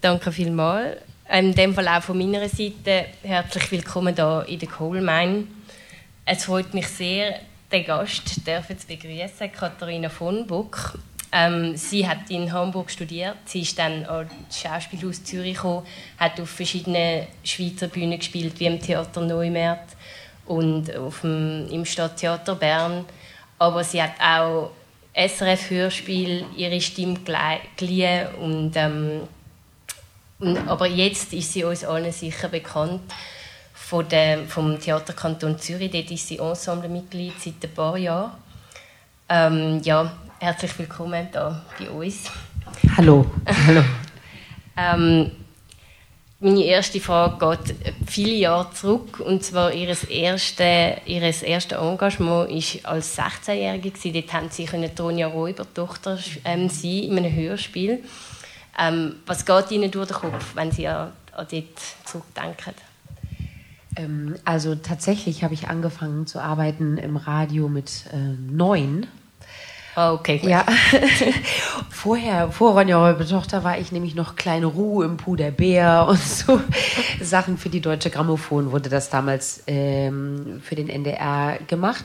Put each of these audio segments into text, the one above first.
danke vielmals. In dem Fall auch von meiner Seite herzlich willkommen hier in der Coal Mine. Es freut mich sehr, den Gast zu begrüßen, Katharina von Buck. Ähm, sie hat in Hamburg studiert, sie ist dann ans Schauspielhaus Zürich gekommen, hat auf verschiedenen Schweizer Bühnen gespielt, wie im Theater Neumärt und auf dem, im Stadttheater Bern. Aber sie hat auch SRF-Hörspiel ihre Stimme geliehen und, ähm, aber jetzt ist sie uns allen sicher bekannt von dem, vom Theaterkanton Zürich. Dort ist sie Ensemblemitglied seit ein paar Jahren. Ähm, ja, herzlich willkommen hier bei uns. Hallo. Hallo. ähm, meine erste Frage geht viele Jahre zurück. Und zwar ihr erste, ihres erste Engagement war als 16-Jährige. Dort haben sie Tonja Räuber-Tochter ähm, sein in einem Hörspiel. Ähm, was geht Ihnen durch den Kopf, wenn Sie an, an dort zurückdenken? Ähm, also tatsächlich habe ich angefangen zu arbeiten im Radio mit äh, neun Ah, okay. Gut. Ja. Vorher, vor Ronja Räuber-Tochter war ich nämlich noch kleine Ruhe im Puder Bär und so Sachen für die Deutsche Grammophon wurde das damals ähm, für den NDR gemacht.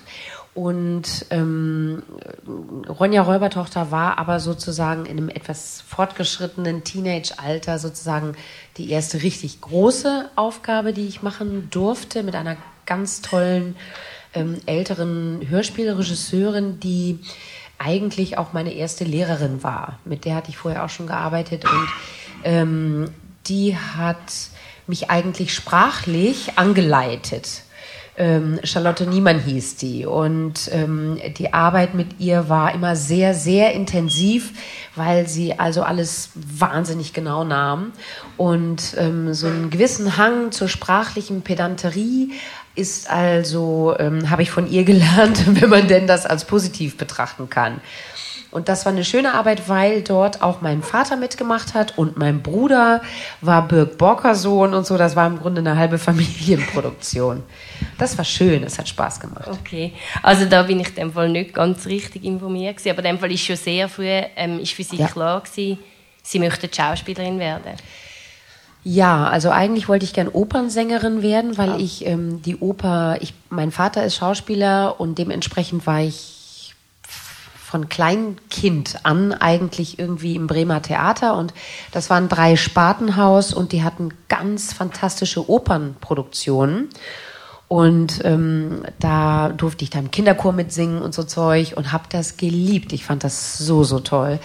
Und ähm, Ronja Räubertochter war aber sozusagen in einem etwas fortgeschrittenen Teenage-Alter sozusagen die erste richtig große Aufgabe, die ich machen durfte mit einer ganz tollen ähm, älteren Hörspielregisseurin, die eigentlich auch meine erste Lehrerin war. Mit der hatte ich vorher auch schon gearbeitet und ähm, die hat mich eigentlich sprachlich angeleitet. Ähm, Charlotte Niemann hieß die. Und ähm, die Arbeit mit ihr war immer sehr, sehr intensiv, weil sie also alles wahnsinnig genau nahm. Und ähm, so einen gewissen Hang zur sprachlichen Pedanterie ist also, ähm, habe ich von ihr gelernt, wenn man denn das als positiv betrachten kann. Und das war eine schöne Arbeit, weil dort auch mein Vater mitgemacht hat und mein Bruder war Birg Borker-Sohn und so. Das war im Grunde eine halbe Familienproduktion. Das war schön, es hat Spaß gemacht. Okay, also da bin ich in dem Fall nicht ganz richtig informiert gewesen, aber in dem Fall ist schon sehr früh ähm, ist für Sie ja. klar gewesen, Sie möchten Schauspielerin werden. Ja, also eigentlich wollte ich gern Opernsängerin werden, weil ja. ich ähm, die Oper, ich, mein Vater ist Schauspieler und dementsprechend war ich von Kleinkind an eigentlich irgendwie im Bremer Theater und das waren drei Spartenhaus und die hatten ganz fantastische Opernproduktionen. Und ähm, da durfte ich dann im Kinderchor mitsingen und so Zeug und habe das geliebt. Ich fand das so, so toll.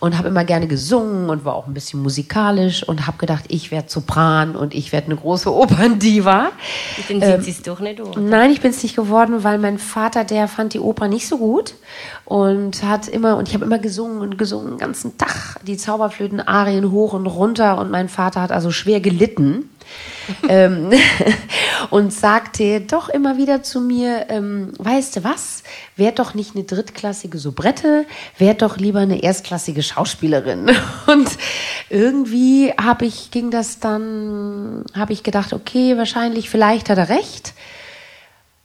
Und habe immer gerne gesungen und war auch ein bisschen musikalisch und habe gedacht, ich werde Sopran und ich werde eine große Operndiva. Dann sind ähm, Sie es doch nicht, oder? Nein, ich bin es nicht geworden, weil mein Vater, der fand die Oper nicht so gut und hat immer, und ich habe immer gesungen und gesungen den ganzen Tag die Zauberflöten-Arien hoch und runter und mein Vater hat also schwer gelitten. ähm, und sagte doch immer wieder zu mir, ähm, weißt du was, werd doch nicht eine drittklassige Soubrette, werd doch lieber eine erstklassige Schauspielerin. Und irgendwie habe ich, ging das dann, habe ich gedacht, okay, wahrscheinlich, vielleicht hat er recht.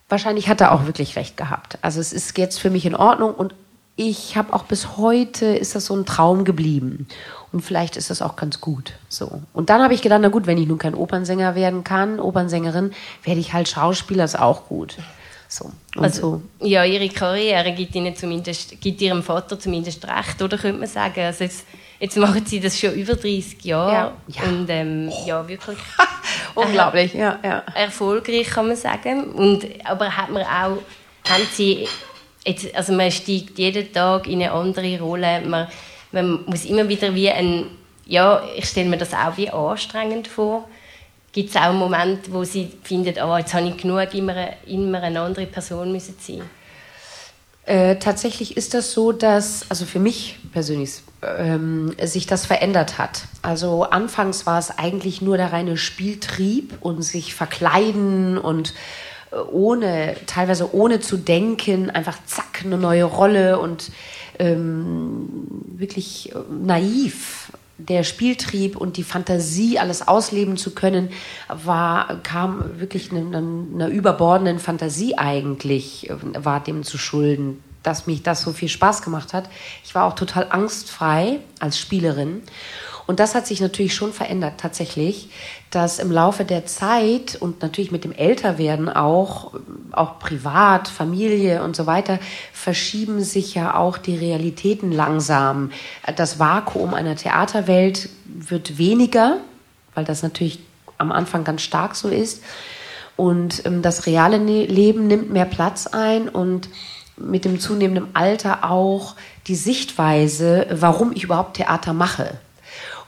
Wahrscheinlich hat er auch wirklich recht gehabt. Also es ist jetzt für mich in Ordnung und ich habe auch bis heute ist das so ein Traum geblieben. Und vielleicht ist das auch ganz gut. So. Und dann habe ich gedacht, na gut, wenn ich nun kein Opernsänger werden kann, Opernsängerin, werde ich halt Schauspieler, ist auch gut. So. Also, so. Ja, ihre Karriere gibt, ihnen zumindest, gibt ihrem Vater zumindest recht, oder könnte man sagen. Also jetzt, jetzt machen sie das schon über 30 Jahre. Ja, ja. Und ähm, oh. ja, wirklich. Unglaublich, ja, ja. Erfolgreich, kann man sagen. Und, aber hat man auch, haben sie, jetzt, also man steigt jeden Tag in eine andere Rolle. Man, man muss immer wieder wie ein, ja, ich stelle mir das auch wie anstrengend vor. Gibt es auch Momente, wo sie findet, oh, jetzt habe ich genug, immer, immer eine andere Person müssen sein? Äh, tatsächlich ist das so, dass, also für mich persönlich, ähm, sich das verändert hat. Also anfangs war es eigentlich nur der reine Spieltrieb und sich verkleiden und ohne, teilweise ohne zu denken, einfach zack, eine neue Rolle und ähm, wirklich äh, naiv. Der Spieltrieb und die Fantasie, alles ausleben zu können, war, kam wirklich einer, einer überbordenden Fantasie eigentlich, äh, war dem zu schulden, dass mich das so viel Spaß gemacht hat. Ich war auch total angstfrei als Spielerin. Und das hat sich natürlich schon verändert, tatsächlich, dass im Laufe der Zeit und natürlich mit dem Älterwerden auch, auch privat, Familie und so weiter, verschieben sich ja auch die Realitäten langsam. Das Vakuum einer Theaterwelt wird weniger, weil das natürlich am Anfang ganz stark so ist. Und ähm, das reale ne-, Leben nimmt mehr Platz ein und mit dem zunehmenden Alter auch die Sichtweise, warum ich überhaupt Theater mache.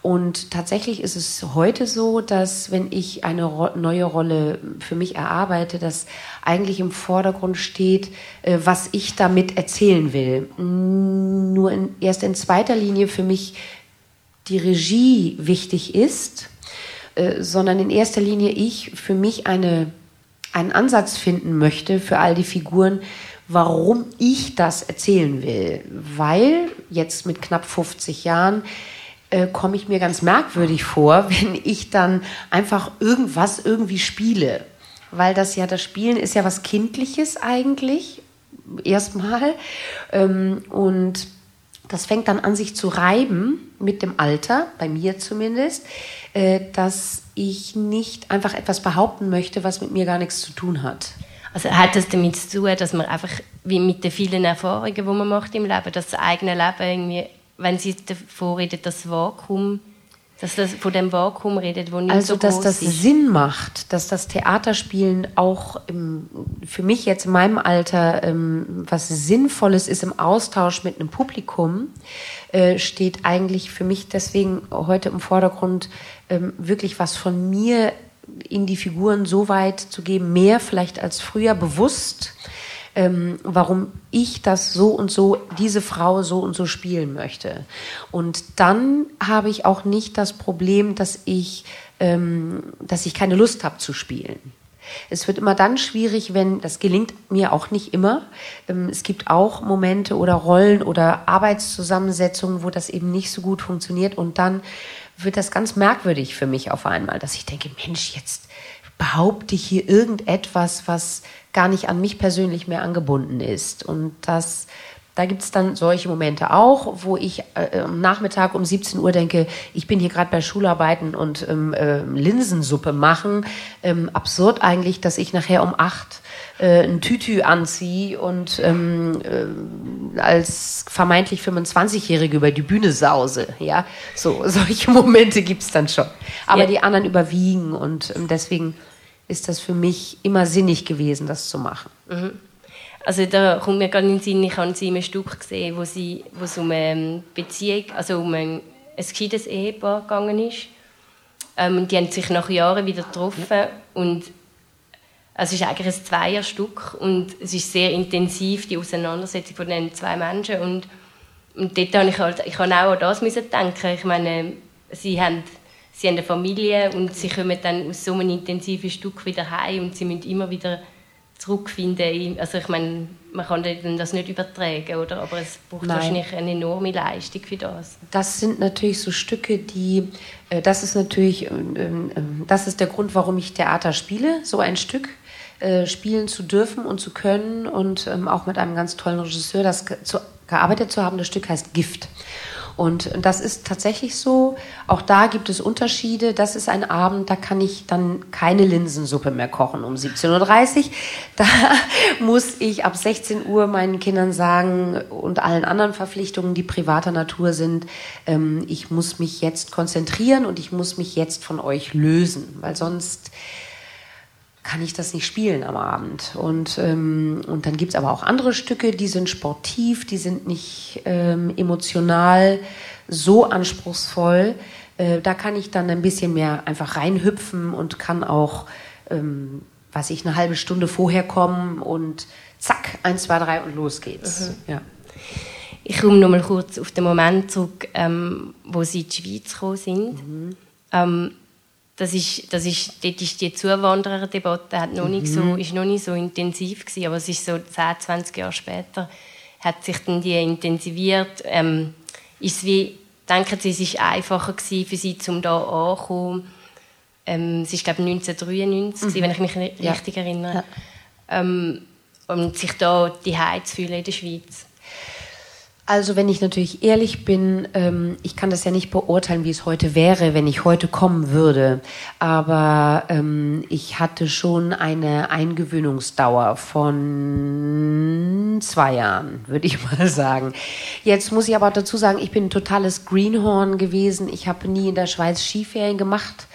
Und tatsächlich ist es heute so, dass wenn ich eine ro neue Rolle für mich erarbeite, dass eigentlich im Vordergrund steht, äh, was ich damit erzählen will. Nur in, erst in zweiter Linie für mich die Regie wichtig ist, äh, sondern in erster Linie ich für mich eine, einen Ansatz finden möchte für all die Figuren, warum ich das erzählen will. Weil jetzt mit knapp 50 Jahren äh, komme ich mir ganz merkwürdig vor, wenn ich dann einfach irgendwas irgendwie spiele. Weil das ja, das Spielen ist ja was Kindliches eigentlich, erstmal. Ähm, und das fängt dann an, sich zu reiben mit dem Alter, bei mir zumindest, äh, dass ich nicht einfach etwas behaupten möchte, was mit mir gar nichts zu tun hat. Also hat das damit zu tun, dass man einfach wie mit den vielen Erfahrungen, die man macht im Leben, das eigene Leben irgendwie, wenn Sie davor reden, das Vakuum, dass das von dem Vakuum redet, wo nicht also, so dass das ist. Sinn macht, dass das Theaterspielen auch im, für mich jetzt in meinem Alter ähm, was Sinnvolles ist im Austausch mit einem Publikum, äh, steht eigentlich für mich deswegen heute im Vordergrund ähm, wirklich was von mir in die Figuren so weit zu geben, mehr vielleicht als früher bewusst, ähm, warum ich das so und so, diese Frau so und so spielen möchte. Und dann habe ich auch nicht das Problem, dass ich, ähm, dass ich keine Lust habe zu spielen. Es wird immer dann schwierig, wenn, das gelingt mir auch nicht immer. Ähm, es gibt auch Momente oder Rollen oder Arbeitszusammensetzungen, wo das eben nicht so gut funktioniert und dann wird das ganz merkwürdig für mich auf einmal, dass ich denke, Mensch, jetzt behaupte ich hier irgendetwas, was gar nicht an mich persönlich mehr angebunden ist. Und das, da gibt es dann solche Momente auch, wo ich äh, am Nachmittag um 17 Uhr denke, ich bin hier gerade bei Schularbeiten und ähm, äh, Linsensuppe machen. Ähm, absurd eigentlich, dass ich nachher um 8 äh, ein Tütü anziehe und ähm, äh, als vermeintlich 25-Jährige über die Bühne sause. Ja, so solche Momente gibt es dann schon. Aber Ja. die anderen überwiegen und ähm, deswegen ist das für mich immer sinnig gewesen, das zu machen. Also da kommt mir gerade in den Sinn, ich habe sie in einem Stück gesehen, wo, sie, wo es um eine Beziehung, also um ein, ein gescheites Ehepaar gegangen ist. Ähm, die haben sich nach Jahren wieder getroffen und also es ist eigentlich ein Zweierstück und es ist sehr intensiv, die Auseinandersetzung von den zwei Menschen und, und dort habe ich halt, ich habe auch an das müssen denken. Ich meine, sie haben, sie haben eine Familie und sie kommen dann aus so einem intensiven Stück wieder heim und sie müssen immer wieder zurückfinden. in- Also ich meine, man kann das nicht übertragen, oder? Aber es braucht Nein. wahrscheinlich eine enorme Leistung für das. Das sind natürlich so Stücke, die, äh, das ist natürlich, ähm, ähm, das ist der Grund, warum ich Theater spiele, so ein Stück äh, spielen zu dürfen und zu können und ähm, auch mit einem ganz tollen Regisseur das zu, gearbeitet zu haben. Das Stück heißt Gift. Und das ist tatsächlich so. Auch da gibt es Unterschiede. Das ist ein Abend, da kann ich dann keine Linsensuppe mehr kochen um 17.30 Uhr. Da muss ich ab 16 Uhr meinen Kindern sagen und allen anderen Verpflichtungen, die privater Natur sind, ähm, ich muss mich jetzt konzentrieren und ich muss mich jetzt von euch lösen, weil sonst kann ich das nicht spielen am Abend. Und, ähm, und dann gibt es aber auch andere Stücke, die sind sportiv, die sind nicht ähm, emotional so anspruchsvoll. Äh, da kann ich dann ein bisschen mehr einfach reinhüpfen und kann auch, ähm, weiß ich, eine halbe Stunde vorher kommen und zack, eins, zwei, drei und los geht's. Ja. Ich komme noch mal kurz auf den Moment zurück, ähm, wo sie in die Schweiz gekommen sind. Ähm, das ist, das ist, dort ist die Zuwandererdebatte hat noch nicht so, ist noch nicht so intensiv gewesen, aber es ist so 10, 20 Jahre später hat sich dann die intensiviert. Ähm, ist es wie, denken Sie, es ist einfacher gewesen für Sie, um da anzukommen? Ähm, es ist glaube ich 1993, gewesen, wenn ich mich Ja. richtig erinnere. Ähm, und sich da die zu fühlen in der Schweiz. Also wenn ich natürlich ehrlich bin, ähm, ich kann das ja nicht beurteilen, wie es heute wäre, wenn ich heute kommen würde. Aber ähm, ich hatte schon eine Eingewöhnungsdauer von zwei Jahren, würde ich mal sagen. Jetzt muss ich aber dazu sagen, ich bin ein totales Greenhorn gewesen. Ich habe nie in der Schweiz Skiferien gemacht.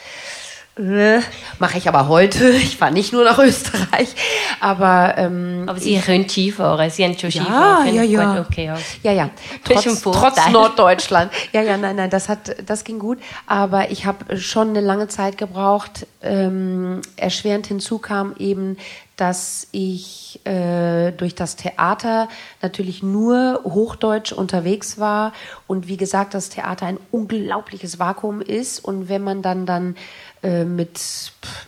Äh, Mache ich aber heute. Ich fahre nicht nur nach Österreich. Aber, ähm, aber Sie können Skifahren. Sie haben schon Skifahren. Ja, ja, ja. Gut, okay, ja. ja, ja. Trotz, trotz Norddeutschland. Ja, ja, nein, nein, das hat, das ging gut. Aber ich habe schon eine lange Zeit gebraucht. Ähm, erschwerend hinzu kam eben, dass ich äh, durch das Theater natürlich nur Hochdeutsch unterwegs war und wie gesagt, das Theater ein unglaubliches Vakuum ist und wenn man dann dann äh, mit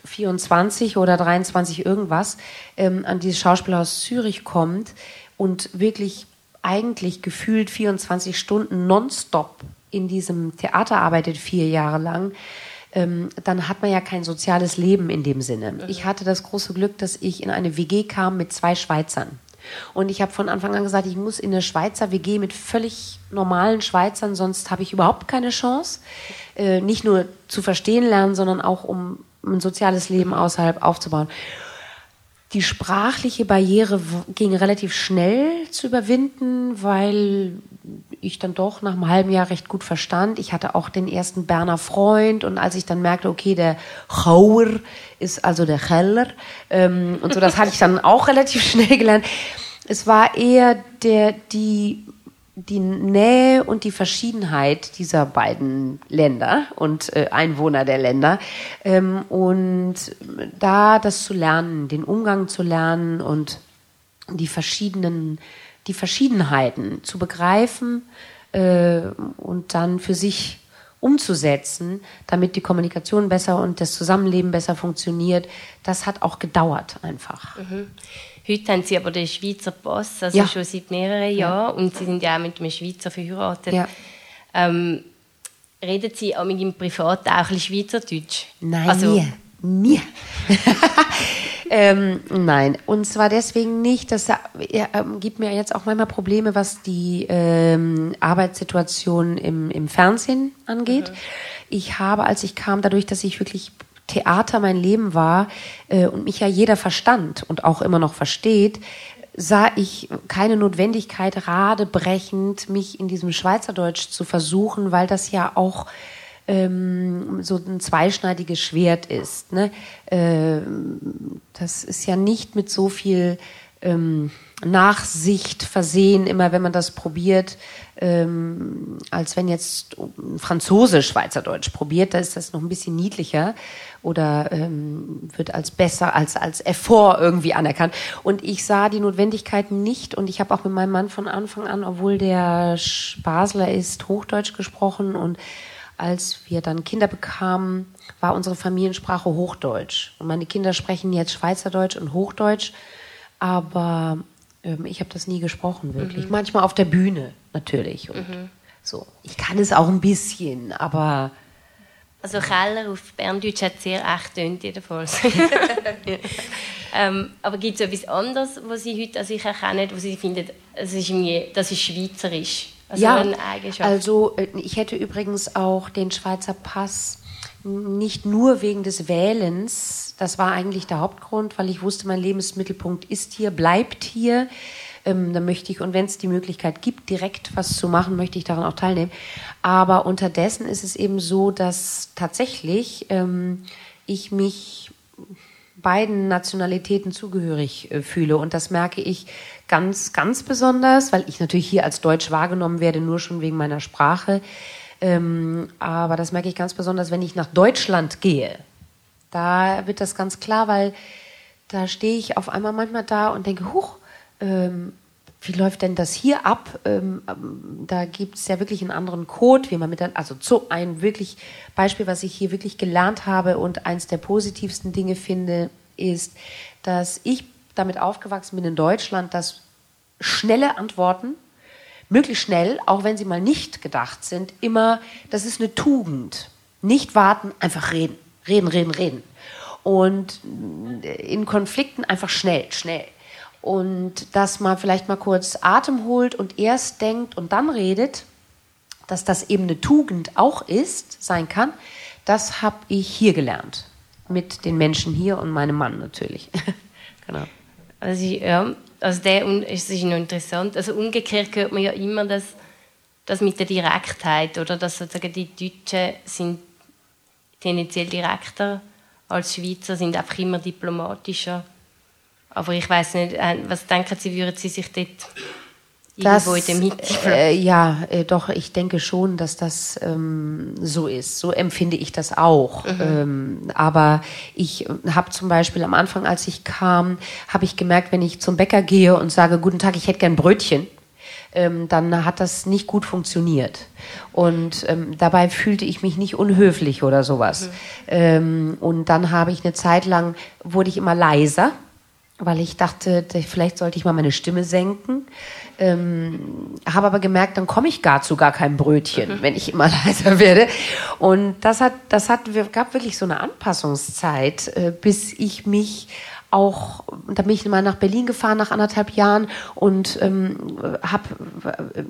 24 oder 23 irgendwas ähm, an dieses Schauspielhaus Zürich kommt und wirklich eigentlich gefühlt 24 Stunden nonstop in diesem Theater arbeitet, vier Jahre lang, ähm, dann hat man ja kein soziales Leben in dem Sinne. Ich hatte das große Glück, dass ich in eine WG kam mit zwei Schweizern. Und ich habe von Anfang an gesagt, ich muss in eine Schweizer WG mit völlig normalen Schweizern, sonst habe ich überhaupt keine Chance. Äh, nicht nur zu verstehen lernen, sondern auch um ein soziales Leben außerhalb aufzubauen. Die sprachliche Barriere ging relativ schnell zu überwinden, weil ich dann doch nach einem halben Jahr recht gut verstand. Ich hatte auch den ersten Berner Freund und als ich dann merkte, okay, der Chauer ist also der Cheller ähm, und so, das hatte ich dann auch relativ schnell gelernt. Es war eher der, die die Nähe und die Verschiedenheit dieser beiden Länder und äh, Einwohner der Länder ähm, und da das zu lernen, den Umgang zu lernen und die verschiedenen, die Verschiedenheiten zu begreifen äh, und dann für sich umzusetzen, damit die Kommunikation besser und das Zusammenleben besser funktioniert, das hat auch gedauert einfach. Mhm. Heute haben sie aber den Schweizer Pass, also ja. schon seit mehreren Jahren, und sie sind ja auch mit einem Schweizer verheiratet. Ja. Ähm, reden Sie auch mit im Privat auch ein bisschen Schweizerdeutsch? Nein, also, nie. nie. ähm, nein, und zwar deswegen nicht, das äh, gibt mir jetzt auch manchmal Probleme, was die ähm, Arbeitssituation im, im Fernsehen angeht. Mhm. Ich habe, als ich kam, dadurch, dass ich wirklich Theater mein Leben war äh, und mich ja jeder verstand und auch immer noch versteht, sah ich keine Notwendigkeit, radebrechend mich in diesem Schweizerdeutsch zu versuchen, weil das ja auch ähm, so ein zweischneidiges Schwert ist. Ne? Äh, das ist ja nicht mit so viel ähm, Nachsicht versehen, immer wenn man das probiert, ähm, als wenn jetzt Franzose Schweizerdeutsch probiert, da ist das noch ein bisschen niedlicher oder ähm, wird als besser, als, als Effort irgendwie anerkannt. Und ich sah die Notwendigkeit nicht und ich habe auch mit meinem Mann von Anfang an, obwohl der Basler ist, Hochdeutsch gesprochen und als wir dann Kinder bekamen, war unsere Familiensprache Hochdeutsch. Und meine Kinder sprechen jetzt Schweizerdeutsch und Hochdeutsch, aber ähm, ich habe das nie gesprochen, wirklich. Mhm. Manchmal auf der Bühne, natürlich. Und mhm. so. Ich kann es auch ein bisschen, aber. Also Keller auf Berndeutsch hat sehr echt tönt jedenfalls. ähm, aber gibt es etwas anderes, was Sie heute an sich erkennen, wo Sie finden, das ist, das ist schweizerisch? Also ja, also äh, ich hätte übrigens auch den Schweizer Pass nicht nur wegen des Wählens, das war eigentlich der Hauptgrund, weil ich wusste, mein Lebensmittelpunkt ist hier, bleibt hier. Ähm, da möchte ich, und wenn es die Möglichkeit gibt, direkt was zu machen, möchte ich daran auch teilnehmen. Aber unterdessen ist es eben so, dass tatsächlich ähm, ich mich beiden Nationalitäten zugehörig äh, fühle. Und das merke ich ganz, ganz besonders, weil ich natürlich hier als Deutsch wahrgenommen werde, nur schon wegen meiner Sprache. Ähm, aber das merke ich ganz besonders, wenn ich nach Deutschland gehe. Da wird das ganz klar, weil da stehe ich auf einmal manchmal da und denke, huch, ähm, wie läuft denn das hier ab? Ähm, ähm da gibt es ja wirklich einen anderen Code, wie man mit dann, also so ein wirklich Beispiel, was ich hier wirklich gelernt habe und eins der positivsten Dinge finde, ist, dass ich damit aufgewachsen bin in Deutschland, dass schnelle Antworten möglichst schnell, auch wenn sie mal nicht gedacht sind, immer, das ist eine Tugend. Nicht warten, einfach reden. Reden, reden, reden. Und in Konflikten einfach schnell, schnell. und dass man vielleicht mal kurz Atem holt und erst denkt und dann redet, dass das eben eine Tugend auch ist, sein kann, das habe ich hier gelernt. Mit den Menschen hier und meinem Mann natürlich. genau. Also, ja, also der ist, ist noch interessant. Also umgekehrt hört man ja immer, dass das mit der Direktheit oder dass sozusagen die Deutschen sind tendenziell direkter als Schweizer, sind einfach immer diplomatischer. Aber ich weiß nicht, äh, was denken Sie, würden Sie sich dort das, äh, Ja, äh, doch, ich denke schon, dass das ähm, so ist. So empfinde ich das auch. Mhm. Ähm, aber ich habe zum Beispiel am Anfang, als ich kam, habe ich gemerkt, wenn ich zum Bäcker gehe und sage, guten Tag, ich hätte gern Brötchen, ähm, dann hat das nicht gut funktioniert. Und ähm, dabei fühlte ich mich nicht unhöflich oder sowas. Mhm. Ähm, und dann habe ich eine Zeit lang, wurde ich immer leiser, weil ich dachte, vielleicht sollte ich mal meine Stimme senken. Ähm, habe aber gemerkt, dann komme ich gar zu gar keinem Brötchen, mhm. wenn ich immer leiser werde. Und das hat, das hat, gab wirklich so eine Anpassungszeit, äh, bis ich mich auch, da bin ich mal nach Berlin gefahren nach anderthalb Jahren und ähm, hab, äh,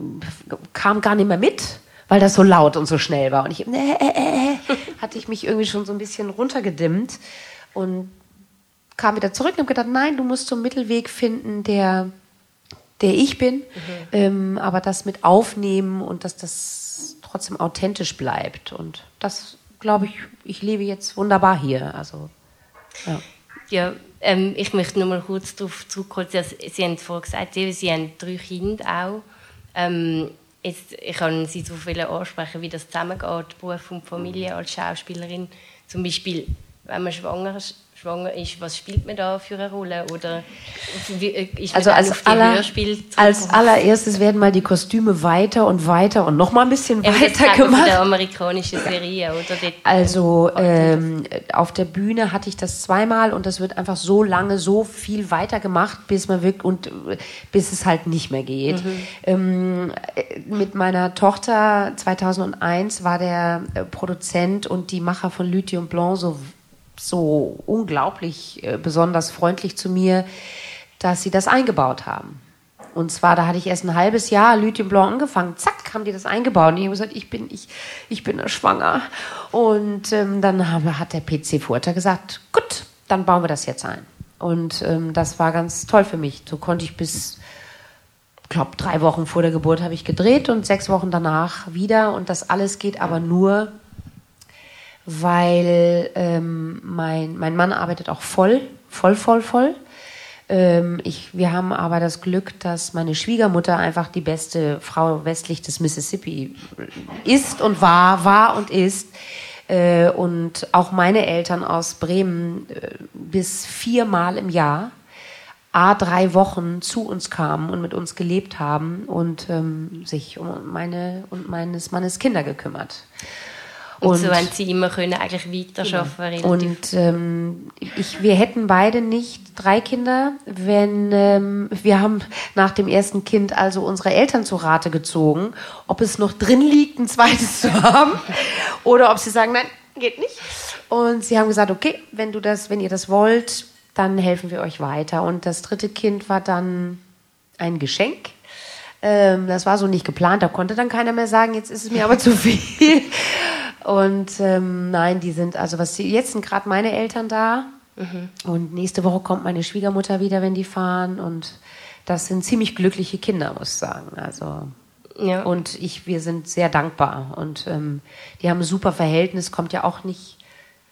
kam gar nicht mehr mit, weil das so laut und so schnell war. Und ich, äh, äh, hatte ich mich irgendwie schon so ein bisschen runtergedimmt und kam wieder zurück und habe gedacht, nein, du musst so einen Mittelweg finden, der, der ich bin, mhm. ähm, aber das mit aufnehmen und dass das trotzdem authentisch bleibt. Und das, glaube ich, ich lebe jetzt wunderbar hier. Also, ja. Ja, ähm, ich möchte noch mal kurz darauf zurückkommen. Sie, Sie haben vorhin gesagt, Sie haben drei Kinder auch. Ähm, jetzt, ich kann Sie so viel ansprechen, wie das zusammengeht, Beruf und Familie als Schauspielerin. Zum Beispiel, wenn man schwanger ist, schwanger ist, was spielt man da für eine Rolle? Oder äh, ist also als, aller, als allererstes werden mal die Kostüme weiter und weiter und noch mal ein bisschen Eben weiter gemacht. der amerikanischen Serie, oder? also ähm, auf der Bühne hatte ich das zweimal und das wird einfach so lange, so viel weiter gemacht, bis man wirkt und bis es halt nicht mehr geht. Mhm. Ähm, mit meiner Tochter 2001 war der äh, Produzent und die Macher von Lithium Blanc so so unglaublich äh, besonders freundlich zu mir, dass sie das eingebaut haben. Und zwar, da hatte ich erst ein halbes Jahr Lithium Blanc angefangen. Zack, haben die das eingebaut. Und ich habe gesagt, ich bin, ich, ich bin schwanger. Und ähm, dann haben, hat der PC Furter gesagt, gut, dann bauen wir das jetzt ein. Und ähm, das war ganz toll für mich. So konnte ich bis, glaube drei Wochen vor der Geburt habe ich gedreht und sechs Wochen danach wieder. Und das alles geht aber nur weil ähm, mein, mein Mann arbeitet auch voll, voll, voll, voll. Ähm, ich, wir haben aber das Glück, dass meine Schwiegermutter einfach die beste Frau westlich des Mississippi ist und war, war und ist. Äh, und auch meine Eltern aus Bremen äh, bis viermal im Jahr a drei Wochen zu uns kamen und mit uns gelebt haben und ähm, sich um meine und meines Mannes Kinder gekümmert. Und, und so haben sie immer können eigentlich weiterarbeiten genau. Und ähm, ich, wir hätten beide nicht drei Kinder, wenn ähm, wir haben nach dem ersten Kind also unsere Eltern zu Rate gezogen, ob es noch drin liegt, ein zweites zu haben, oder ob sie sagen, nein, geht nicht. Und sie haben gesagt, okay, wenn du das, wenn ihr das wollt, dann helfen wir euch weiter. Und das dritte Kind war dann ein Geschenk. Ähm, das war so nicht geplant, da konnte dann keiner mehr sagen, jetzt ist es mir aber zu viel. Und ähm, nein, die sind, also was sie, jetzt sind gerade meine Eltern da. Mhm. Und nächste Woche kommt meine Schwiegermutter wieder, wenn die fahren. Und das sind ziemlich glückliche Kinder, muss ich sagen. Also ja. Und ich, wir sind sehr dankbar. Und ähm, die haben ein super Verhältnis, kommt ja auch nicht.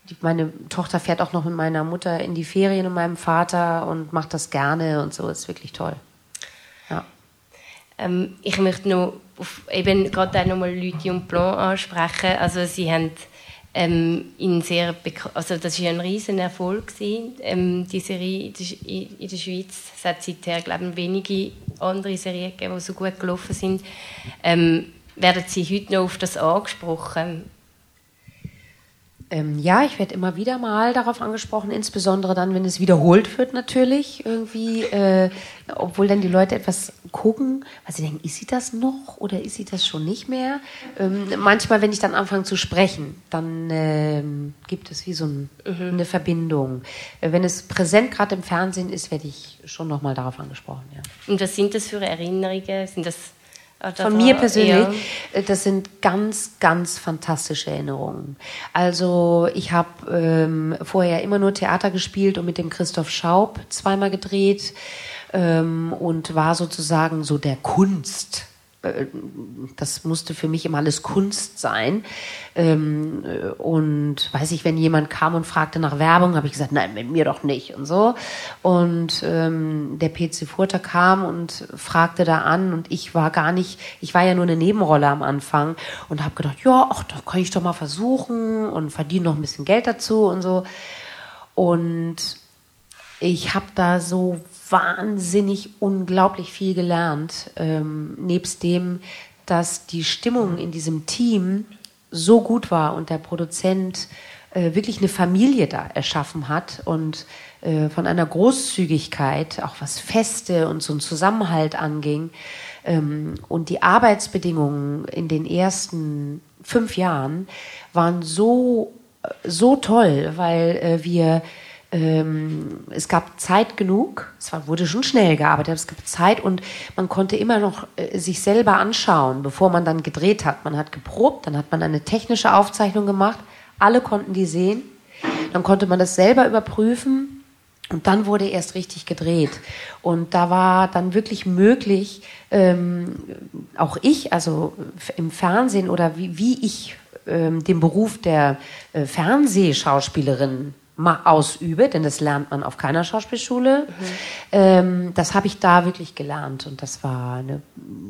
Die, meine Tochter fährt auch noch mit meiner Mutter in die Ferien und meinem Vater und macht das gerne und so. Ist wirklich toll. Ja. Ähm, ich möchte noch auf eben gerade auch nochmal Lithium Blanc ansprechen. Also sie haben ähm, in sehr also das war ein riesen Erfolg ähm, die Serie in der Schweiz. Es hat seither glaube ich wenige andere Serien gegeben, die so gut gelaufen sind. Ähm, werden Sie heute noch auf das angesprochen? Ähm, ja, ich werde immer wieder mal darauf angesprochen, insbesondere dann, wenn es wiederholt wird natürlich irgendwie, äh, obwohl dann die Leute etwas gucken, weil sie denken, ist sie das noch oder ist sie das schon nicht mehr? Ähm, manchmal, wenn ich dann anfange zu sprechen, dann ähm, gibt es wie so ein, mhm. eine Verbindung. Äh, wenn es präsent gerade im Fernsehen ist, werde ich schon nochmal darauf angesprochen. Ja. Und was sind das für Erinnerungen? Sind das von mir persönlich, ja. Äh, das sind ganz, ganz fantastische Erinnerungen. Also ich habe ähm, vorher immer nur Theater gespielt und mit dem Christoph Schaub zweimal gedreht ähm, und war sozusagen so der Kunst das musste für mich immer alles Kunst sein. Ähm, und weiß ich, wenn jemand kam und fragte nach Werbung, habe ich gesagt, nein, mit mir doch nicht und so. Und ähm, der PC Furter kam und fragte da an und ich war gar nicht, ich war ja nur eine Nebenrolle am Anfang und habe gedacht, ja, ach, das kann ich doch mal versuchen und verdiene noch ein bisschen Geld dazu und so. Und ich habe da so wahnsinnig unglaublich viel gelernt. Ähm, nebst dem, dass die Stimmung in diesem Team so gut war und der Produzent äh, wirklich eine Familie da erschaffen hat und äh, von einer Großzügigkeit, auch was Feste und so einen Zusammenhalt anging. Ähm, und die Arbeitsbedingungen in den ersten fünf Jahren waren so, so toll, weil äh, wir ähm, es gab Zeit genug, es war, wurde schon schnell gearbeitet, es gab Zeit und man konnte immer noch äh, sich selber anschauen, bevor man dann gedreht hat. Man hat geprobt, dann hat man eine technische Aufzeichnung gemacht, alle konnten die sehen, dann konnte man das selber überprüfen und dann wurde erst richtig gedreht. Und da war dann wirklich möglich, ähm, auch ich, also im Fernsehen oder wie, wie ich ähm, den Beruf der äh, Fernsehschauspielerin ausübe, denn das lernt man auf keiner Schauspielschule. Mhm. Ähm, das habe ich da wirklich gelernt und das war eine,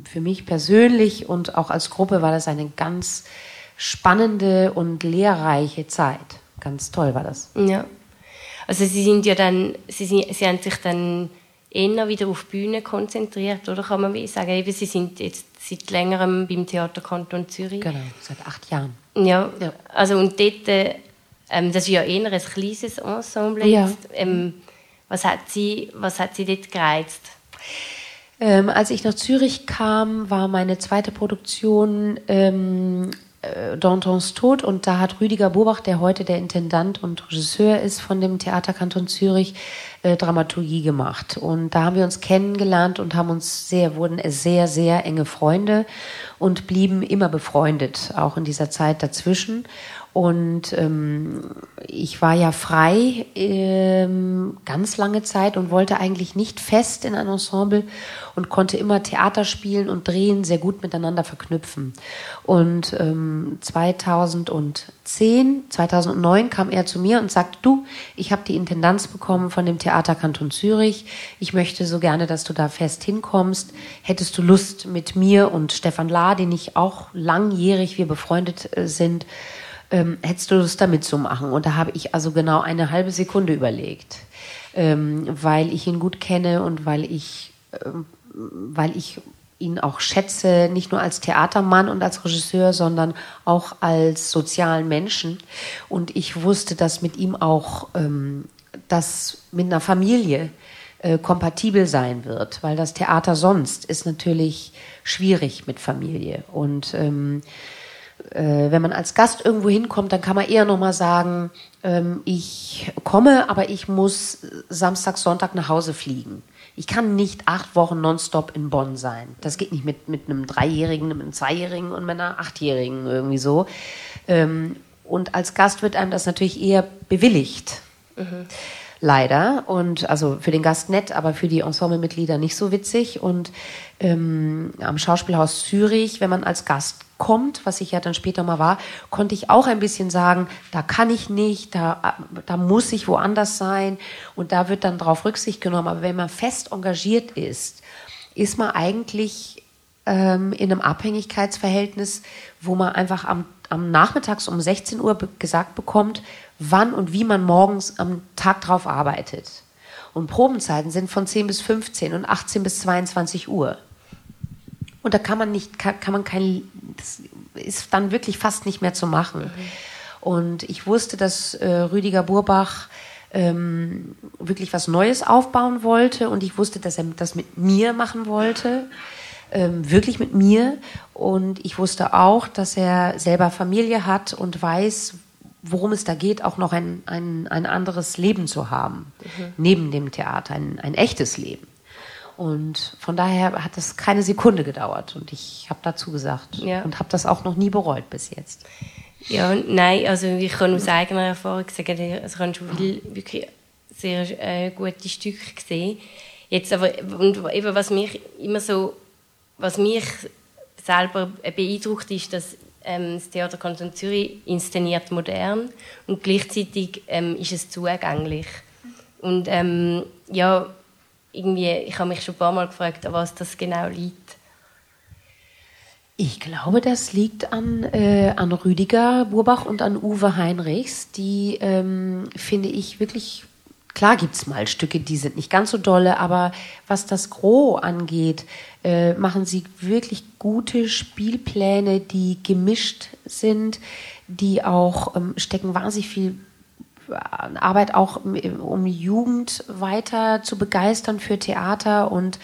für mich persönlich und auch als Gruppe war das eine ganz spannende und lehrreiche Zeit. Ganz toll war das. Ja. Also Sie sind ja dann, Sie, sind, Sie haben sich dann eher wieder auf Bühne konzentriert, oder kann man wie sagen, eben, Sie sind jetzt seit längerem beim Theaterkanton Zürich. Genau, seit acht Jahren. Ja, ja. also und dort äh, ähm, das ist ja eher ein kleines Ensemble. Ja. Ähm, was, hat sie, was hat Sie dort gereizt? Ähm, als ich nach Zürich kam, war meine zweite Produktion ähm, äh, Dantons Tod und da hat Rüdiger Bobach, der heute der Intendant und Regisseur ist von dem Theaterkanton Zürich, äh, Dramaturgie gemacht. Und da haben wir uns kennengelernt und haben uns sehr, wurden sehr, sehr enge Freunde und blieben immer befreundet, auch in dieser Zeit dazwischen. Und ähm, ich war ja frei ähm, ganz lange Zeit und wollte eigentlich nicht fest in ein Ensemble und konnte immer Theater spielen und drehen sehr gut miteinander verknüpfen. Und ähm, 2010, 2009 kam er zu mir und sagte, du, ich habe die Intendanz bekommen von dem Theaterkanton Zürich. Ich möchte so gerne, dass du da fest hinkommst. Hättest du Lust mit mir und Stefan Lahr, den ich auch langjährig wir befreundet äh, sind, ähm, hättest du Lust damit zu machen? Und da habe ich also genau eine halbe Sekunde überlegt, ähm, weil ich ihn gut kenne und weil ich, ähm, weil ich ihn auch schätze, nicht nur als Theatermann und als Regisseur, sondern auch als sozialen Menschen. Und ich wusste, dass mit ihm auch ähm, das mit einer Familie äh, kompatibel sein wird, weil das Theater sonst ist natürlich schwierig mit Familie. Und ähm, äh, wenn man als Gast irgendwo hinkommt, dann kann man eher nochmal sagen, ähm, ich komme, aber ich muss Samstag, Sonntag nach Hause fliegen. Ich kann nicht acht Wochen nonstop in Bonn sein. Das geht nicht mit, mit einem Dreijährigen, mit einem Zweijährigen und mit einer Achtjährigen irgendwie so. Ähm, und als Gast wird einem das natürlich eher bewilligt. Mhm leider. Und also für den Gast nett, aber für die Ensemblemitglieder nicht so witzig. Und ähm, am Schauspielhaus Zürich, wenn man als Gast kommt, was ich ja dann später mal war, konnte ich auch ein bisschen sagen, da kann ich nicht, da, da muss ich woanders sein. Und da wird dann drauf Rücksicht genommen. Aber wenn man fest engagiert ist, ist man eigentlich ähm, in einem Abhängigkeitsverhältnis, wo man einfach am, am Nachmittags um 16 Uhr gesagt bekommt, wann und wie man morgens am Tag drauf arbeitet. Und Probenzeiten sind von 10 bis 15 und 18 bis 22 Uhr. Und da kann man nicht, kann, kann man kein, das ist dann wirklich fast nicht mehr zu machen. Mhm. Und ich wusste, dass äh, Rüdiger Burbach ähm, wirklich was Neues aufbauen wollte und ich wusste, dass er das mit mir machen wollte, ähm, wirklich mit mir. Und ich wusste auch, dass er selber Familie hat und weiß, worum es da geht, auch noch ein, ein, ein anderes Leben zu haben, mhm. neben dem Theater, ein, ein echtes Leben. Und von daher hat es keine Sekunde gedauert und ich habe dazu gesagt ja. und habe das auch noch nie bereut bis jetzt. Ja, nein, also ich kann aus eigener Erfahrung sagen, also ich habe schon wirklich sehr äh, gute Stücke gesehen. Jetzt aber, und eben was mich immer so, was mich selber beeindruckt, ist, dass ähm, das Theater Kanton Zürich inszeniert modern und gleichzeitig ähm, ist es zugänglich. Und ähm, ja, irgendwie, ich habe mich schon ein paar Mal gefragt, an was das genau liegt. Ich glaube, das liegt an, äh, an Rüdiger Burbach und an Uwe Heinrichs, die, ähm, finde ich, wirklich, klar gibt es mal Stücke, die sind nicht ganz so dolle, aber was das Gros angeht, äh, machen sie wirklich gute Spielpläne, die gemischt sind, die auch ähm, stecken wahnsinnig viel Arbeit auch um Jugend weiter zu begeistern für Theater und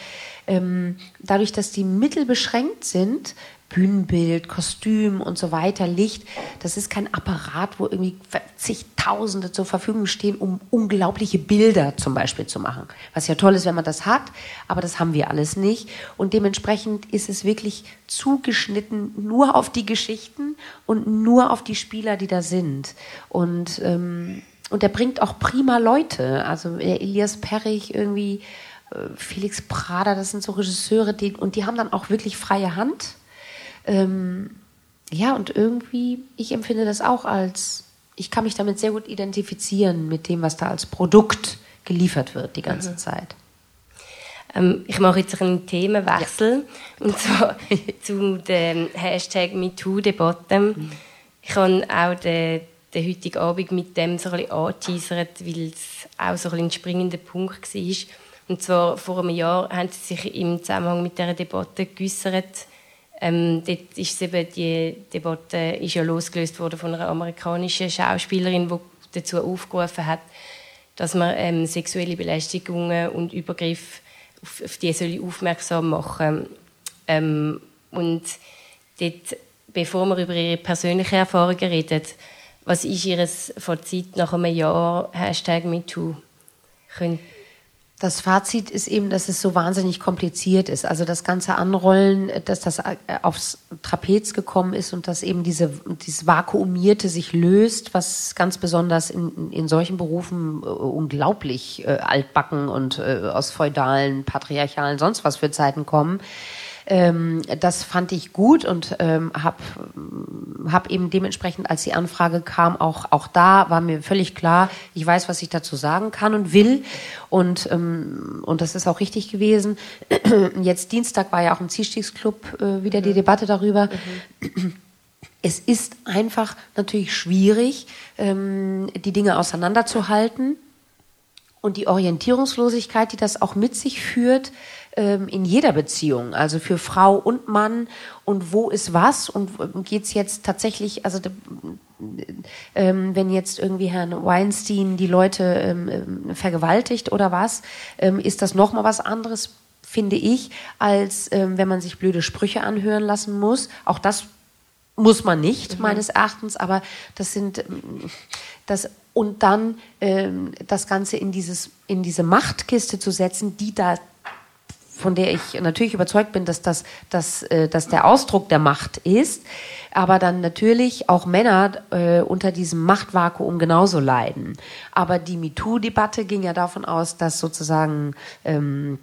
ähm, dadurch, dass die Mittel beschränkt sind, Bühnenbild, Kostüm und so weiter, Licht. Das ist kein Apparat, wo irgendwie zigtausende zur Verfügung stehen, um unglaubliche Bilder zum Beispiel zu machen. Was ja toll ist, wenn man das hat, aber das haben wir alles nicht. Und dementsprechend ist es wirklich zugeschnitten nur auf die Geschichten und nur auf die Spieler, die da sind. Und, ähm, und er bringt auch prima Leute. Also Elias Perrig irgendwie, äh, Felix Prader, das sind so Regisseure, die, und die haben dann auch wirklich freie Hand ähm, ja, und irgendwie, ich empfinde das auch als, ich kann mich damit sehr gut identifizieren mit dem, was da als Produkt geliefert wird die ganze mhm. Zeit. Ähm, ich mache jetzt einen Themenwechsel ja. und zwar zu dem Hashtag MeToo-Debatte. Mhm. Ich habe auch den, den heutigen Abend mit dem so ein bisschen angeteasert, weil es auch so ein, ein springender Punkt war. Und zwar vor einem Jahr haben sie sich im Zusammenhang mit dieser Debatte geäußert, ähm, dort ist eben die Debatte ist ja losgelöst worden von einer amerikanischen Schauspielerin, die dazu aufgerufen hat, dass man ähm, sexuelle Belästigungen und Übergriffe auf, auf die soll aufmerksam machen ähm, und dort, bevor wir über ihre persönlichen Erfahrungen reden, was ist Ihr Fazit nach einem Jahr Hashtag MeToo? Könnt das Fazit ist eben, dass es so wahnsinnig kompliziert ist. Also das ganze Anrollen, dass das äh, aufs Trapez gekommen ist und dass eben diese, dieses Vakuumierte sich löst, was ganz besonders in, in solchen Berufen äh, unglaublich äh, altbacken und äh, aus feudalen, patriarchalen, sonst was für Zeiten kommen. Ähm, das fand ich gut und ähm, habe hab eben dementsprechend, als die Anfrage kam, auch, auch da war mir völlig klar, ich weiß, was ich dazu sagen kann und will. Und, ähm, und das ist auch richtig gewesen. Jetzt Dienstag war ja auch im Zielstiegsclub äh, wieder die mhm. Debatte darüber. Mhm. Es ist einfach natürlich schwierig, ähm, die Dinge auseinanderzuhalten. Und die Orientierungslosigkeit, die das auch mit sich führt, ähm, in jeder Beziehung, also für Frau und Mann und wo ist was und geht's jetzt tatsächlich, also ähm, wenn jetzt irgendwie Herrn Weinstein die Leute ähm, ähm vergewaltigt oder was, ähm, ist das nochmal was anderes, finde ich, als ähm, wenn man sich blöde Sprüche anhören lassen muss. Auch das muss man nicht, mhm. meines Erachtens, aber das sind das und dann ähm, das Ganze in dieses in diese Machtkiste zu setzen, die da von der ich natürlich überzeugt bin, dass das dass, äh, dass der Ausdruck der Macht ist, aber dann natürlich auch Männer äh, unter diesem Machtvakuum genauso leiden. Aber die MeToo-Debatte ging ja davon aus, dass sozusagen ähm,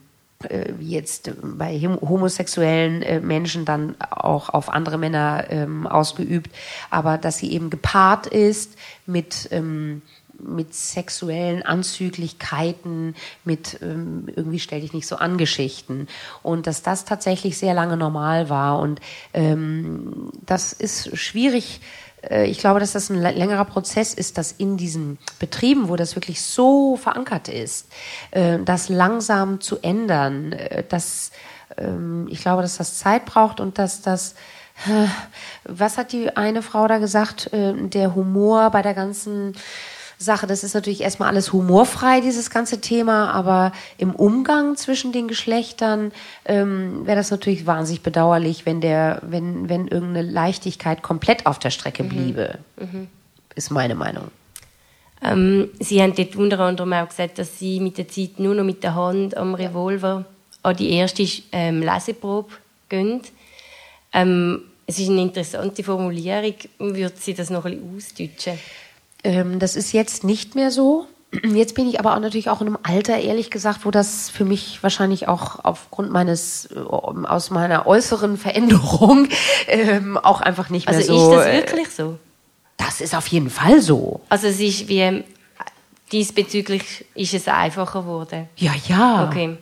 äh, wie jetzt bei homosexuellen äh, Menschen dann auch auf andere Männer ähm, ausgeübt, aber dass sie eben gepaart ist mit ähm, mit sexuellen Anzüglichkeiten, mit ähm, irgendwie stell dich nicht so an Geschichten. Und dass das tatsächlich sehr lange normal war. Und ähm, das ist schwierig. Äh, ich glaube, dass das ein längerer Prozess ist, dass in diesen Betrieben, wo das wirklich so verankert ist, äh, das langsam zu ändern, äh, dass ähm, ich glaube, dass das Zeit braucht und dass das, was hat die eine Frau da gesagt, der Humor bei der ganzen Sache, das ist natürlich erstmal alles humorfrei, dieses ganze Thema, aber im Umgang zwischen den Geschlechtern ähm, wäre das natürlich wahnsinnig bedauerlich, wenn der, wenn, wenn irgendeine Leichtigkeit komplett auf der Strecke bliebe. Mhm. Ist meine Meinung. Ähm, Sie haben dort unter anderem auch gesagt, dass Sie mit der Zeit nur noch mit der Hand am Revolver an die erste ähm, Leseprobe gehen. Ähm, es ist eine interessante Formulierung. Würde Sie das noch ein bisschen ausdeutschen? Ähm, das ist jetzt nicht mehr so. Jetzt bin ich aber auch natürlich auch in einem Alter, ehrlich gesagt, wo das für mich wahrscheinlich auch aufgrund meines, äh, aus meiner äußeren Veränderung ähm, auch einfach nicht mehr also so. Also ist das wirklich so? Das ist auf jeden Fall so. Also es ist wie, diesbezüglich ist es einfacher geworden? Ja, ja. Okay.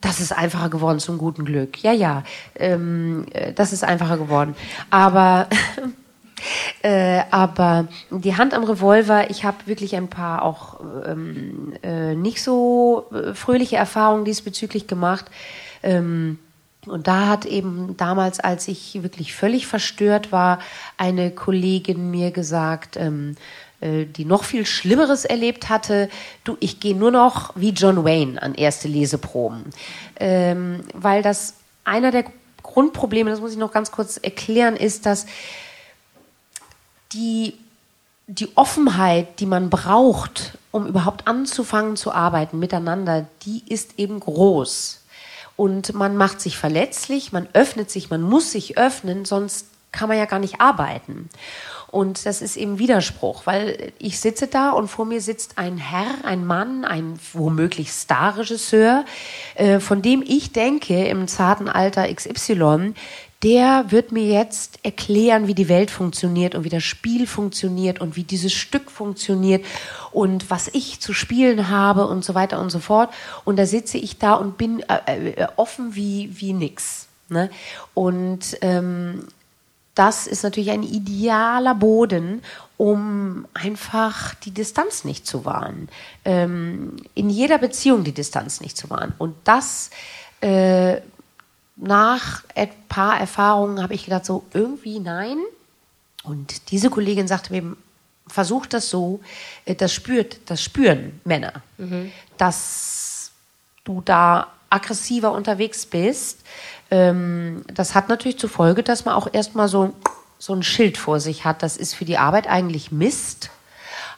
Das ist einfacher geworden zum guten Glück. Ja, ja. Ähm, äh, das ist einfacher geworden. Aber Äh, aber die Hand am Revolver, ich habe wirklich ein paar auch ähm, äh, nicht so äh, fröhliche Erfahrungen diesbezüglich gemacht. Ähm, und da hat eben damals, als ich wirklich völlig verstört war, eine Kollegin mir gesagt, ähm, äh, die noch viel Schlimmeres erlebt hatte, du, ich gehe nur noch wie John Wayne an erste Leseproben. Ähm, weil das einer der Grundprobleme, das muss ich noch ganz kurz erklären, ist, dass die, die Offenheit, die man braucht, um überhaupt anzufangen zu arbeiten miteinander, die ist eben groß. Und man macht sich verletzlich, man öffnet sich, man muss sich öffnen, sonst kann man ja gar nicht arbeiten. Und das ist eben Widerspruch, weil ich sitze da und vor mir sitzt ein Herr, ein Mann, ein womöglich Starregisseur, äh, von dem ich denke, im zarten Alter XY, der wird mir jetzt erklären, wie die Welt funktioniert und wie das Spiel funktioniert und wie dieses Stück funktioniert und was ich zu spielen habe und so weiter und so fort. Und da sitze ich da und bin äh, äh, offen wie, wie nix. Ne? Und ähm, das ist natürlich ein idealer Boden, um einfach die Distanz nicht zu wahren. Ähm, in jeder Beziehung die Distanz nicht zu wahren. Und das äh, nach ein paar Erfahrungen habe ich gedacht, so irgendwie nein. Und diese Kollegin sagte mir, versuch das so, äh, das spürt, das spüren Männer, mhm. dass du da aggressiver unterwegs bist. Ähm, das hat natürlich zur Folge, dass man auch erstmal so, so ein Schild vor sich hat. Das ist für die Arbeit eigentlich Mist.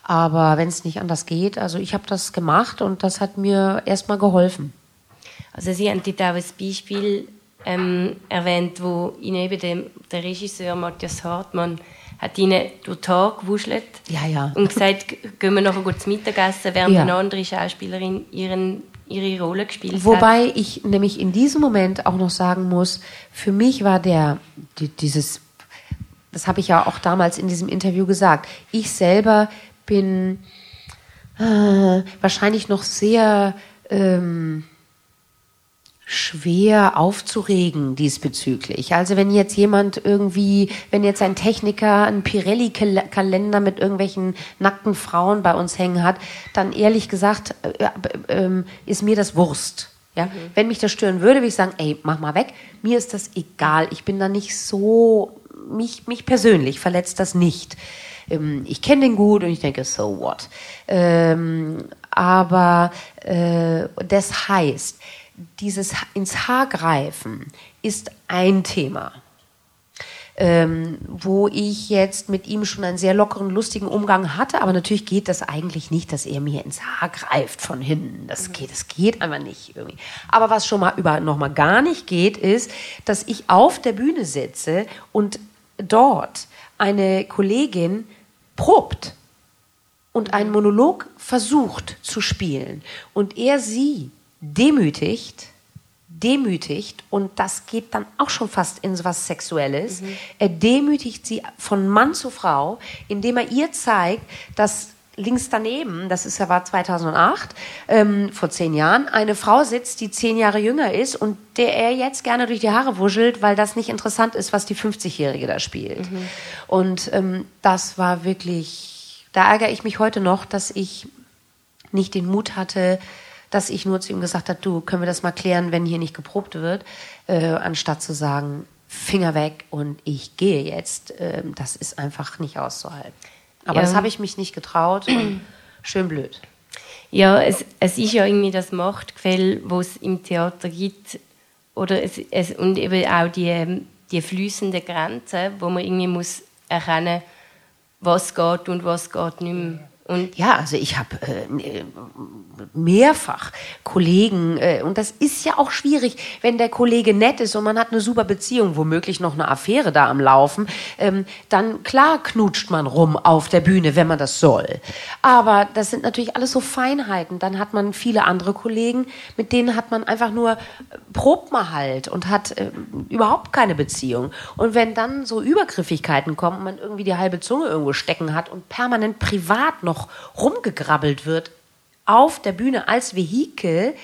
Aber wenn es nicht anders geht, also ich habe das gemacht und das hat mir erstmal geholfen. Also Sie haben ein Beispiel ähm, erwähnt, wo ihnen eben dem, der Regisseur Matthias Hartmann hat ihnen durch den Tag gewuschelt ja, ja. und gesagt, gehen wir nachher gut zum Mittagessen, während ja. eine andere Schauspielerin ihren, ihre Rolle gespielt Wobei hat. ich nämlich in diesem Moment auch noch sagen muss, für mich war der, die, dieses, das habe ich ja auch damals in diesem Interview gesagt, ich selber bin äh, wahrscheinlich noch sehr... Ähm, schwer aufzuregen diesbezüglich. Also wenn jetzt jemand irgendwie, wenn jetzt ein Techniker einen Pirelli-Kalender mit irgendwelchen nackten Frauen bei uns hängen hat, dann ehrlich gesagt äh, äh, äh, ist mir das Wurst. Ja? Mhm. Wenn mich das stören würde, würde ich sagen, ey, mach mal weg. Mir ist das egal. Ich bin da nicht so, mich, mich persönlich verletzt das nicht. Ähm, ich kenne den gut und ich denke, so what. Ähm, aber äh, das heißt, dieses ins Haar greifen ist ein Thema. Ähm, wo ich jetzt mit ihm schon einen sehr lockeren, lustigen Umgang hatte, aber natürlich geht das eigentlich nicht, dass er mir ins Haar greift von hinten. Das geht, das geht einfach nicht irgendwie. Aber was schon mal über noch mal gar nicht geht, ist, dass ich auf der Bühne sitze und dort eine Kollegin probt und einen Monolog versucht zu spielen und er sie demütigt, demütigt und das geht dann auch schon fast in so was Sexuelles. Mhm. Er demütigt sie von Mann zu Frau, indem er ihr zeigt, dass links daneben, das ist ja war 2008, ähm, vor zehn Jahren, eine Frau sitzt, die zehn Jahre jünger ist und der er jetzt gerne durch die Haare wuschelt, weil das nicht interessant ist, was die 50-Jährige da spielt. Mhm. Und ähm, das war wirklich, da ärgere ich mich heute noch, dass ich nicht den Mut hatte, dass ich nur zu ihm gesagt habe, du, können wir das mal klären, wenn hier nicht geprobt wird, äh, anstatt zu sagen, Finger weg und ich gehe jetzt. Äh, das ist einfach nicht auszuhalten. Aber ja. das habe ich mich nicht getraut und schön blöd. Ja, es, es ist ja irgendwie das Machtgefälle, wo es im Theater gibt. Oder es, es, und eben auch die, die fließenden Grenzen, wo man irgendwie muss erkennen was geht und was geht nicht mehr. Und ja, also ich habe äh, mehrfach Kollegen, äh, und das ist ja auch schwierig, wenn der Kollege nett ist und man hat eine super Beziehung, womöglich noch eine Affäre da am Laufen, ähm, dann klar knutscht man rum auf der Bühne, wenn man das soll. Aber das sind natürlich alles so Feinheiten. Dann hat man viele andere Kollegen, mit denen hat man einfach nur, äh, probt man halt und hat äh, überhaupt keine Beziehung. Und wenn dann so Übergriffigkeiten kommen und man irgendwie die halbe Zunge irgendwo stecken hat und permanent privat noch noch rumgegrabbelt wird auf der Bühne als Vehikel,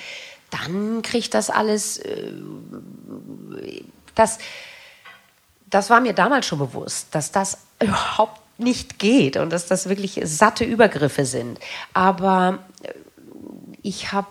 dann kriegt das alles, äh, das, das war mir damals schon bewusst, dass das überhaupt nicht geht und dass das wirklich satte Übergriffe sind. Aber äh, ich habe,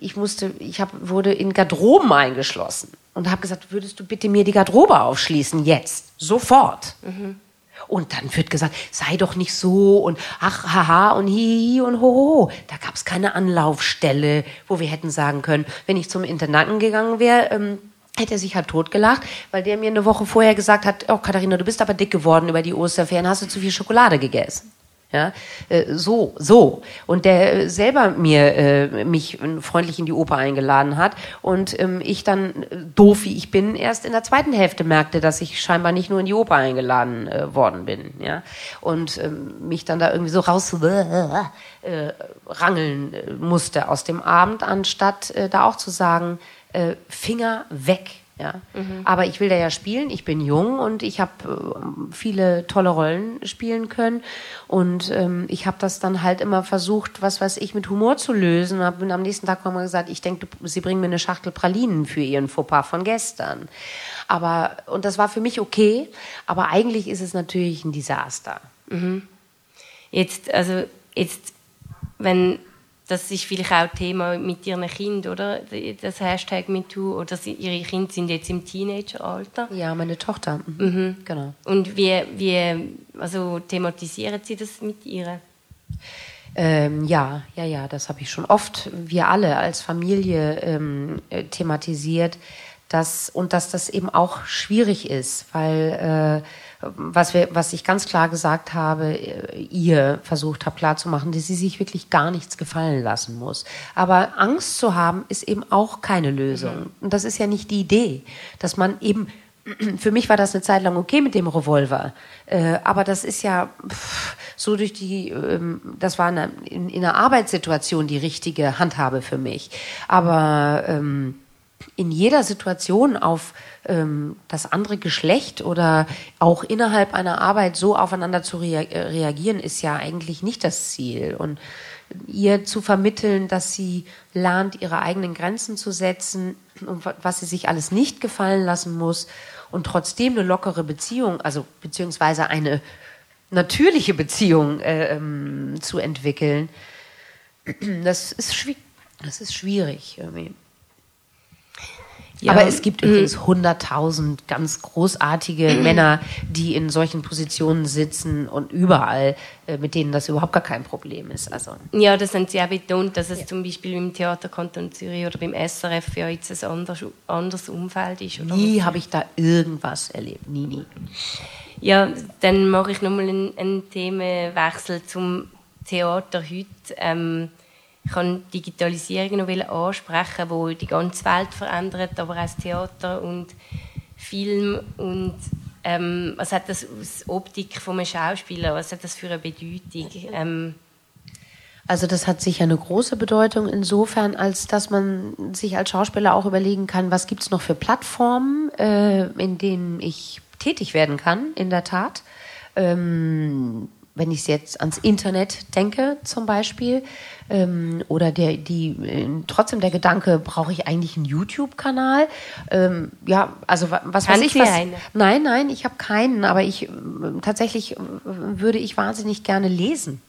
ich musste, ich hab, wurde in Garderoben eingeschlossen und habe gesagt, würdest du bitte mir die Garderobe aufschließen jetzt, sofort. Mhm. Und dann wird gesagt, sei doch nicht so und ach, haha und hihi und hoho. Da gab es keine Anlaufstelle, wo wir hätten sagen können, wenn ich zum Intendanten gegangen wäre, ähm, hätte er sich halt totgelacht, weil der mir eine Woche vorher gesagt hat, oh Katharina, du bist aber dick geworden über die Osterferien, hast du zu viel Schokolade gegessen. Ja, äh, so, so. Und der äh, selber mir äh, mich freundlich in die Oper eingeladen hat und ähm, ich dann, äh, doof wie ich bin, erst in der zweiten Hälfte merkte, dass ich scheinbar nicht nur in die Oper eingeladen äh, worden bin. Ja, und ähm, mich dann da irgendwie so raus äh, rangeln musste aus dem Abend, anstatt da auch zu sagen, Finger weg ja. Mhm. Aber ich will da ja spielen. Ich bin jung und ich habe äh, viele tolle Rollen spielen können. Und ähm, ich habe das dann halt immer versucht, was weiß ich, mit Humor zu lösen. Und habe am nächsten Tag mal gesagt, ich denke, Sie bringen mir eine Schachtel Pralinen für Ihren Fauxpas von gestern. Aber, und das war für mich okay. Aber eigentlich ist es natürlich ein Desaster. Mhm. Jetzt, also, jetzt, wenn das ist vielleicht auch Thema mit ihren Kindern, oder? Das Hashtag MeToo, oder ihre Kinder sind jetzt im Teenageralter. Ja, meine Tochter. Mhm. Mhm. Genau. Und wie, wie also thematisieren Sie das mit ihr? Ähm, ja, ja, ja, das habe ich schon oft, wir alle als Familie ähm, äh, thematisiert, dass, und dass das eben auch schwierig ist, weil äh, was, wir, was ich ganz klar gesagt habe, äh, ihr versucht habe klarzumachen, dass sie sich wirklich gar nichts gefallen lassen muss. Aber Angst zu haben, ist eben auch keine Lösung. Mhm. Und das ist ja nicht die Idee, dass man eben für mich war das eine Zeit lang okay mit dem Revolver, äh, aber das ist ja pff, so durch die, ähm, das war in, in, einer Arbeitssituation die richtige Handhabe für mich. Aber ähm, in jeder Situation auf ähm, das andere Geschlecht oder auch innerhalb einer Arbeit so aufeinander zu rea reagieren, ist ja eigentlich nicht das Ziel. Und ihr zu vermitteln, dass sie lernt, ihre eigenen Grenzen zu setzen und was sie sich alles nicht gefallen lassen muss und trotzdem eine lockere Beziehung, also beziehungsweise eine natürliche Beziehung äh, ähm, zu entwickeln, das ist, das ist schwierig. Irgendwie. Ja. Aber es gibt übrigens 100.000 ganz großartige Männer, die in solchen Positionen sitzen und überall, äh, mit denen das überhaupt gar kein Problem ist. Also. Ja, das haben Sie auch betont, dass es ja. zum Beispiel im Theaterkanton Zürich oder beim SRF ja jetzt ein anderes, anderes Umfeld ist. Oder nie habe ich da irgendwas erlebt, nie, nie. Ja, dann mache ich nochmal einen, einen Themenwechsel zum Theater heute. Ähm, ich kann Digitalisierung noch ansprechen, wo die ganze Welt verändert, aber auch das Theater und Film und ähm, was hat das aus Optik von einem Schauspieler, was hat das für eine Bedeutung? Ähm, also das hat sicher eine große Bedeutung insofern, als dass man sich als Schauspieler auch überlegen kann, was gibt es noch für Plattformen, äh, in denen ich tätig werden kann, in der Tat. Ähm, wenn ich jetzt ans Internet denke zum Beispiel, ähm, oder der, die, äh, trotzdem der Gedanke, brauche ich eigentlich einen YouTube-Kanal? Ähm, ja, also was weiß ich was. Eine? Nein, nein, ich habe keinen, aber ich äh, tatsächlich äh, würde ich wahnsinnig gerne lesen.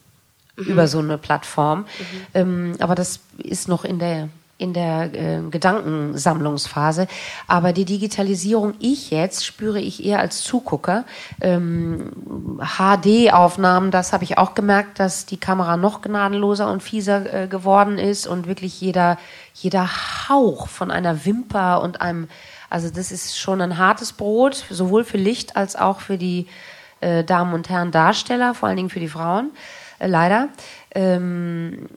mhm. über so eine Plattform. Mhm. Ähm, aber das ist noch in der in der äh, Gedankensammlungsphase. Aber die Digitalisierung, ich jetzt, spüre ich eher als Zugucker. Ähm, HD-Aufnahmen, das habe ich auch gemerkt, dass die Kamera noch gnadenloser und fieser äh, geworden ist und wirklich jeder, jeder Hauch von einer Wimper und einem, also das ist schon ein hartes Brot, sowohl für Licht als auch für die äh, Damen und Herren Darsteller, vor allen Dingen für die Frauen, äh, leider. Ähm,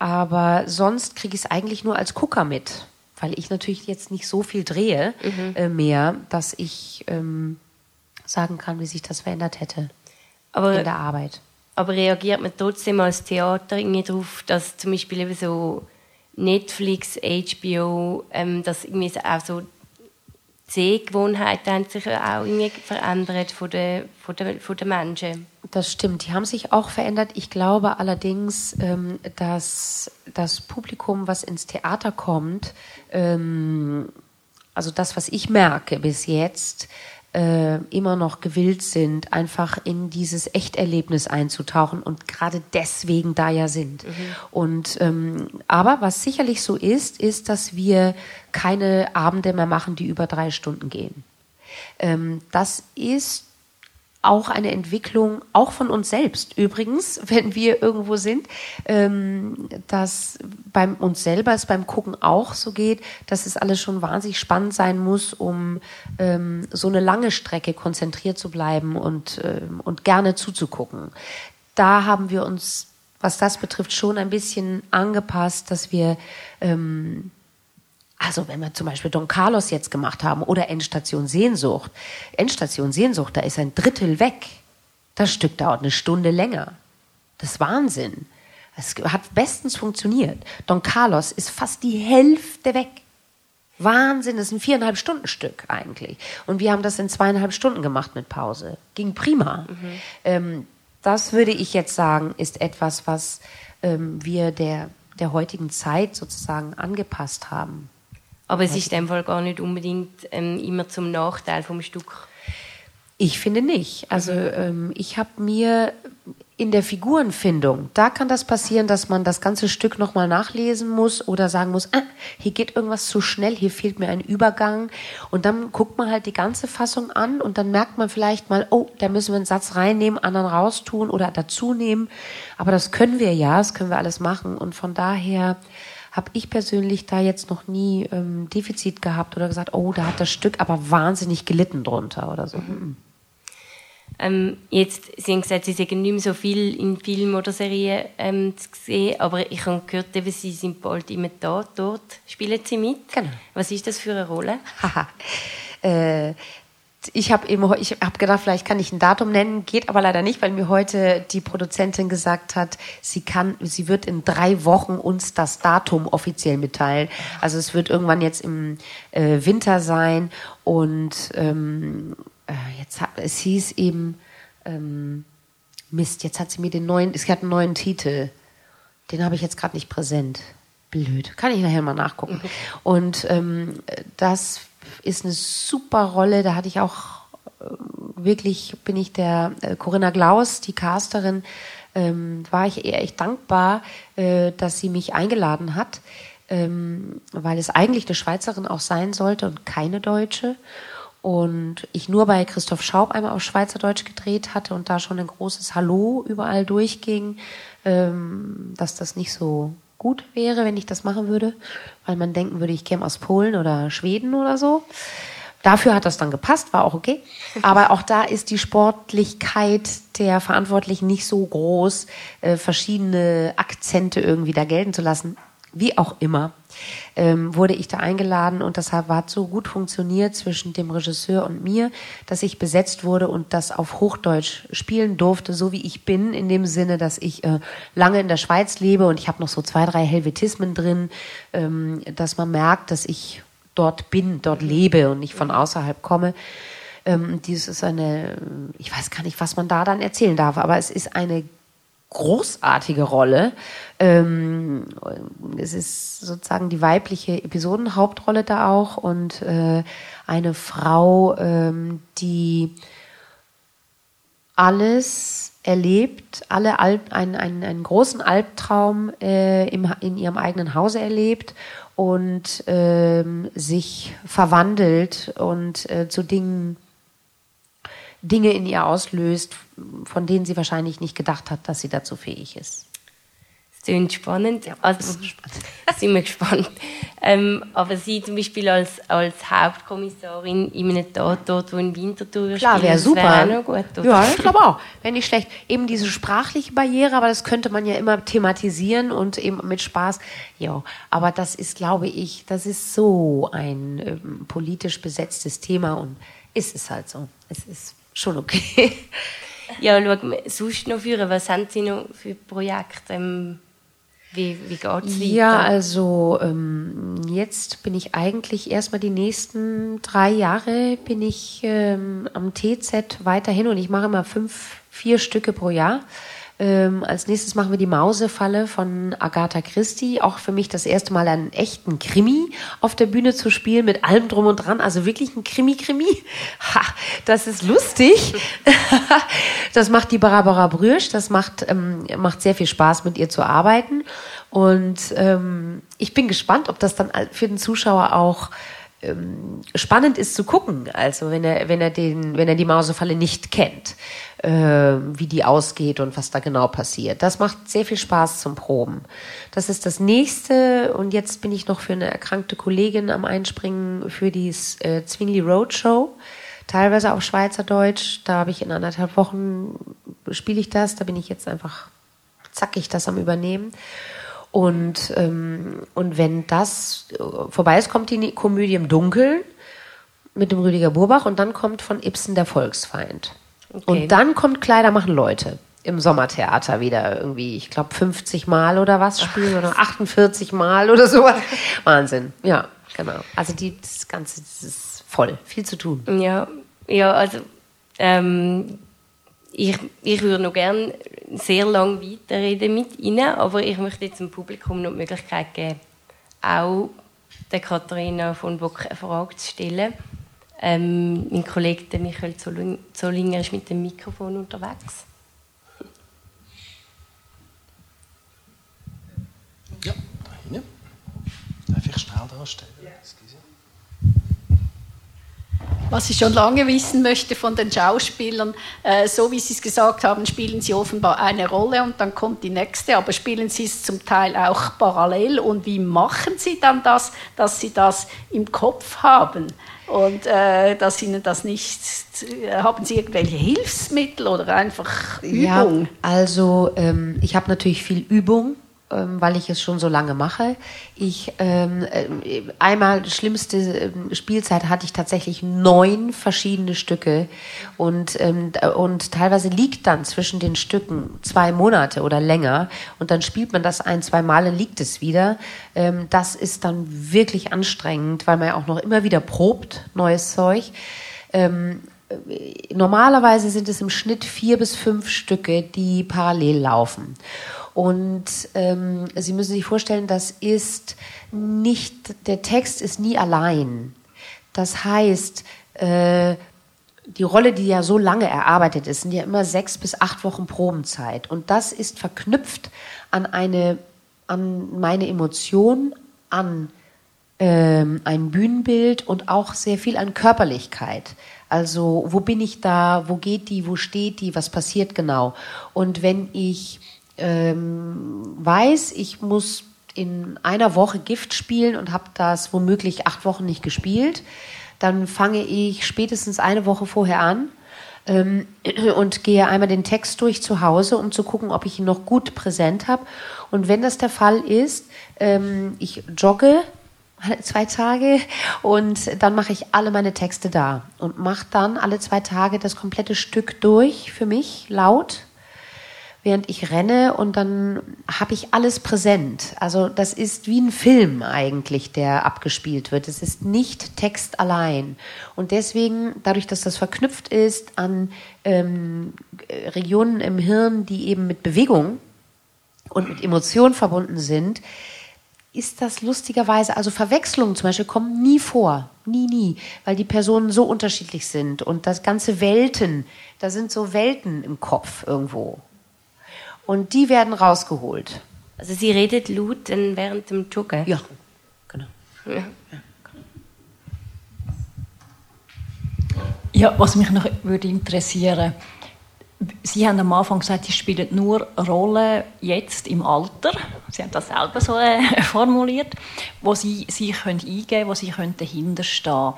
aber sonst kriege ich es eigentlich nur als Gucker mit, weil ich natürlich jetzt nicht so viel drehe mhm. äh, mehr, dass ich ähm, sagen kann, wie sich das verändert hätte aber, in der Arbeit. Aber reagiert man trotzdem als Theater irgendwie darauf, dass zum Beispiel eben so Netflix, HBO, ähm, dass irgendwie auch so Sehgewohnheiten haben sich auch irgendwie verändert von den, von, den, von den Menschen. Das stimmt, die haben sich auch verändert. Ich glaube allerdings, ähm, dass das Publikum, was ins Theater kommt, ähm, also das, was ich merke bis jetzt, äh, immer noch gewillt sind, einfach in dieses Echterlebnis einzutauchen und gerade deswegen da ja sind. Mhm. Und ähm, aber was sicherlich so ist, ist, dass wir keine Abende mehr machen, die über drei Stunden gehen. Ähm, das ist auch eine Entwicklung, auch von uns selbst übrigens, wenn wir irgendwo sind, ähm, dass beim uns selber es beim Gucken auch so geht, dass es alles schon wahnsinnig spannend sein muss, um ähm, so eine lange Strecke konzentriert zu bleiben und, ähm, und gerne zuzugucken. Da haben wir uns, was das betrifft, schon ein bisschen angepasst, dass wir ähm, also wenn wir zum Beispiel Don Carlos jetzt gemacht haben oder Endstation Sehnsucht. Endstation Sehnsucht, da ist ein Drittel weg. Das Stück dauert eine Stunde länger. Das ist Wahnsinn. Es hat bestens funktioniert. Don Carlos ist fast die Hälfte weg. Wahnsinn, das ist ein viereinhalb Stunden Stück eigentlich. Und wir haben das in zweieinhalb Stunden gemacht mit Pause. Ging prima. Mhm. Ähm, das würde ich jetzt sagen, ist etwas, was ähm, wir der, der heutigen Zeit sozusagen angepasst haben. Aber es ist in dem Fall gar nicht unbedingt ähm, immer zum Nachteil vom Stück. Ich finde nicht. Also ähm, ich habe mir in der Figurenfindung, da kann das passieren, dass man das ganze Stück nochmal nachlesen muss oder sagen muss, ah, hier geht irgendwas zu schnell, hier fehlt mir ein Übergang. Und dann guckt man halt die ganze Fassung an und dann merkt man vielleicht mal, oh, da müssen wir einen Satz reinnehmen, anderen raustun oder dazu nehmen. Aber das können wir ja, das können wir alles machen. Und von daher habe ich persönlich da jetzt noch nie ähm, Defizit gehabt oder gesagt, oh, da hat das Stück aber wahnsinnig gelitten drunter oder so. Mhm. Ähm, jetzt, Sie haben gesagt, Sie sind nicht mehr so viel in Filmen oder Serien ähm, zu sehen, aber ich habe gehört, eben, Sie sind bald immer da, dort spielen Sie mit. Genau. Was ist das für eine Rolle? äh, ich habe eben, ich habe gedacht, vielleicht kann ich ein Datum nennen, geht aber leider nicht, weil mir heute die Produzentin gesagt hat, sie kann, sie wird in drei Wochen uns das Datum offiziell mitteilen. Also es wird irgendwann jetzt im äh, Winter sein und ähm, äh, jetzt hat, es hieß eben ähm, Mist, jetzt hat sie mir den neuen, es hat einen neuen Titel, den habe ich jetzt gerade nicht präsent. Blöd, kann ich nachher mal nachgucken. Mhm. Und ähm, das ist eine super Rolle. Da hatte ich auch äh, wirklich, bin ich der äh, Corinna Glaus, die Casterin, ähm, war ich ihr echt dankbar, äh, dass sie mich eingeladen hat, ähm, weil es eigentlich eine Schweizerin auch sein sollte und keine Deutsche. Und ich nur bei Christoph Schaub einmal auf Schweizerdeutsch gedreht hatte und da schon ein großes Hallo überall durchging, ähm, dass das nicht so gut wäre, wenn ich das machen würde, weil man denken würde, ich käme aus Polen oder Schweden oder so. Dafür hat das dann gepasst, war auch okay. Aber auch da ist die Sportlichkeit der Verantwortlichen nicht so groß, äh, verschiedene Akzente irgendwie da gelten zu lassen. Wie auch immer ähm, wurde ich da eingeladen und das hat so gut funktioniert zwischen dem Regisseur und mir, dass ich besetzt wurde und das auf Hochdeutsch spielen durfte, so wie ich bin, in dem Sinne, dass ich äh, lange in der Schweiz lebe und ich habe noch so zwei, drei Helvetismen drin, ähm, dass man merkt, dass ich dort bin, dort lebe und nicht von außerhalb komme. Ähm, dies ist eine, ich weiß gar nicht, was man da dann erzählen darf, aber es ist eine großartige Rolle. Ähm, es ist sozusagen die weibliche Episodenhauptrolle da auch und äh, eine Frau, ähm, die alles erlebt, alle Alp, einen, einen, einen großen Albtraum äh, im, in ihrem eigenen Hause erlebt und ähm, sich verwandelt und äh, zu Dingen, Dinge in ihr auslöst, von denen sie wahrscheinlich nicht gedacht hat, dass sie dazu fähig ist. Das klingt spannend. Ja, also, spannend. sind wir gespannt. Ähm, aber Sie zum Beispiel als, als Hauptkommissarin in einem Tatort, wo in Winterthur Klar, wäre super. Wär gut? Ja, ich glaube auch. Wäre nicht schlecht. Eben diese sprachliche Barriere, aber das könnte man ja immer thematisieren und eben mit Spaß. Ja, aber das ist, glaube ich, das ist so ein ähm, politisch besetztes Thema und ist es halt so. Es ist schon okay. ja, schau, sonst noch führen, was haben Sie noch für Projekte? Ähm, wie, wie geht es? Ja, also ähm, jetzt bin ich eigentlich erstmal die nächsten drei Jahre bin ich ähm, am TZ weiterhin und ich mache immer fünf, vier Stücke pro Jahr. Ähm, als nächstes machen wir die Mausefalle von Agatha Christie. Auch für mich das erste Mal einen echten Krimi auf der Bühne zu spielen mit allem drum und dran. Also wirklich ein Krimi-Krimi. Ha, das ist lustig. das macht die Barbara Brürsch. Das macht, ähm, macht sehr viel Spaß, mit ihr zu arbeiten. Und ähm, ich bin gespannt, ob das dann für den Zuschauer auch ähm, spannend ist zu gucken. Also wenn er, wenn er den, wenn er die Mausefalle nicht kennt äh, wie die ausgeht und was da genau passiert. Das macht sehr viel Spaß zum Proben. Das ist das nächste und jetzt bin ich noch für eine erkrankte Kollegin am Einspringen für die äh, Zwingli Roadshow. Teilweise auf Schweizerdeutsch. Da habe ich in anderthalb Wochen spiele ich das. Da bin ich jetzt einfach zackig das am Übernehmen. Und, ähm, und wenn das äh, vorbei ist, kommt die Komödie im Dunkeln mit dem Rüdiger Burbach und dann kommt von Ibsen der Volksfeind. Okay. Und dann kommt Kleider machen Leute im Sommertheater wieder irgendwie, ich glaube 50 Mal oder was spielen oder 48 Mal oder sowas. Wahnsinn. Ja, genau. Also die, das Ganze das ist voll, viel zu tun. Ja, ja also ähm, ich, ich würde noch gerne sehr lange weiterreden mit Ihnen, aber ich möchte jetzt dem Publikum noch die Möglichkeit geben, auch der Katharina von Bock eine Frage zu stellen. Ähm, mein Kollege der Michael Zollinger ist mit dem Mikrofon unterwegs. Ja, da hinten. Darf ich schnell darstellen? Ja. Was ich schon lange wissen möchte von den Schauspielern, äh, so wie Sie es gesagt haben, spielen sie offenbar eine Rolle und dann kommt die nächste, aber spielen sie es zum Teil auch parallel und wie machen sie dann das, dass sie das im Kopf haben? und äh, dass ihnen das nicht, haben sie irgendwelche Hilfsmittel oder einfach Übung? Ja, also ähm, ich habe natürlich viel Übung weil ich es schon so lange mache. Ich ähm, äh, einmal schlimmste ähm, Spielzeit hatte ich tatsächlich neun verschiedene Stücke und ähm, und teilweise liegt dann zwischen den Stücken zwei Monate oder länger und dann spielt man das ein zwei Male liegt es wieder. Ähm, das ist dann wirklich anstrengend, weil man ja auch noch immer wieder probt neues Zeug. Ähm, normalerweise sind es im Schnitt vier bis fünf Stücke, die parallel laufen. Und ähm, Sie müssen sich vorstellen, das ist nicht, der Text ist nie allein. Das heißt, äh, die Rolle, die ja so lange erarbeitet ist, sind ja immer sechs bis acht Wochen Probenzeit. Und das ist verknüpft an eine, an meine Emotion, an ähm, ein Bühnenbild und auch sehr viel an Körperlichkeit. Also, wo bin ich da? Wo geht die? Wo steht die? Was passiert genau? Und wenn ich ähm, weiß, ich muss in einer Woche Gift spielen und habe das womöglich acht Wochen nicht gespielt, dann fange ich spätestens eine Woche vorher an ähm, und gehe einmal den Text durch zu Hause, um zu gucken, ob ich ihn noch gut präsent habe. Und wenn das der Fall ist, ähm, ich jogge zwei Tage und dann mache ich alle meine Texte da und mache dann alle zwei Tage das komplette Stück durch für mich laut während ich renne und dann habe ich alles präsent. Also das ist wie ein Film eigentlich, der abgespielt wird. Es ist nicht Text allein. Und deswegen, dadurch, dass das verknüpft ist an ähm, Regionen im Hirn, die eben mit Bewegung und mit Emotionen verbunden sind, ist das lustigerweise, also Verwechslungen zum Beispiel kommen nie vor. Nie, nie. Weil die Personen so unterschiedlich sind. Und das ganze Welten, da sind so Welten im Kopf irgendwo. Und die werden rausgeholt. Also Sie redet laut während dem Joggen? Ja, genau. Ja. Ja, was mich noch würde interessieren Sie haben am Anfang gesagt, Sie spielen nur Rollen jetzt im Alter. Sie haben das selber so äh, formuliert, wo Sie sich können eingeben wo Sie können dahinter stehen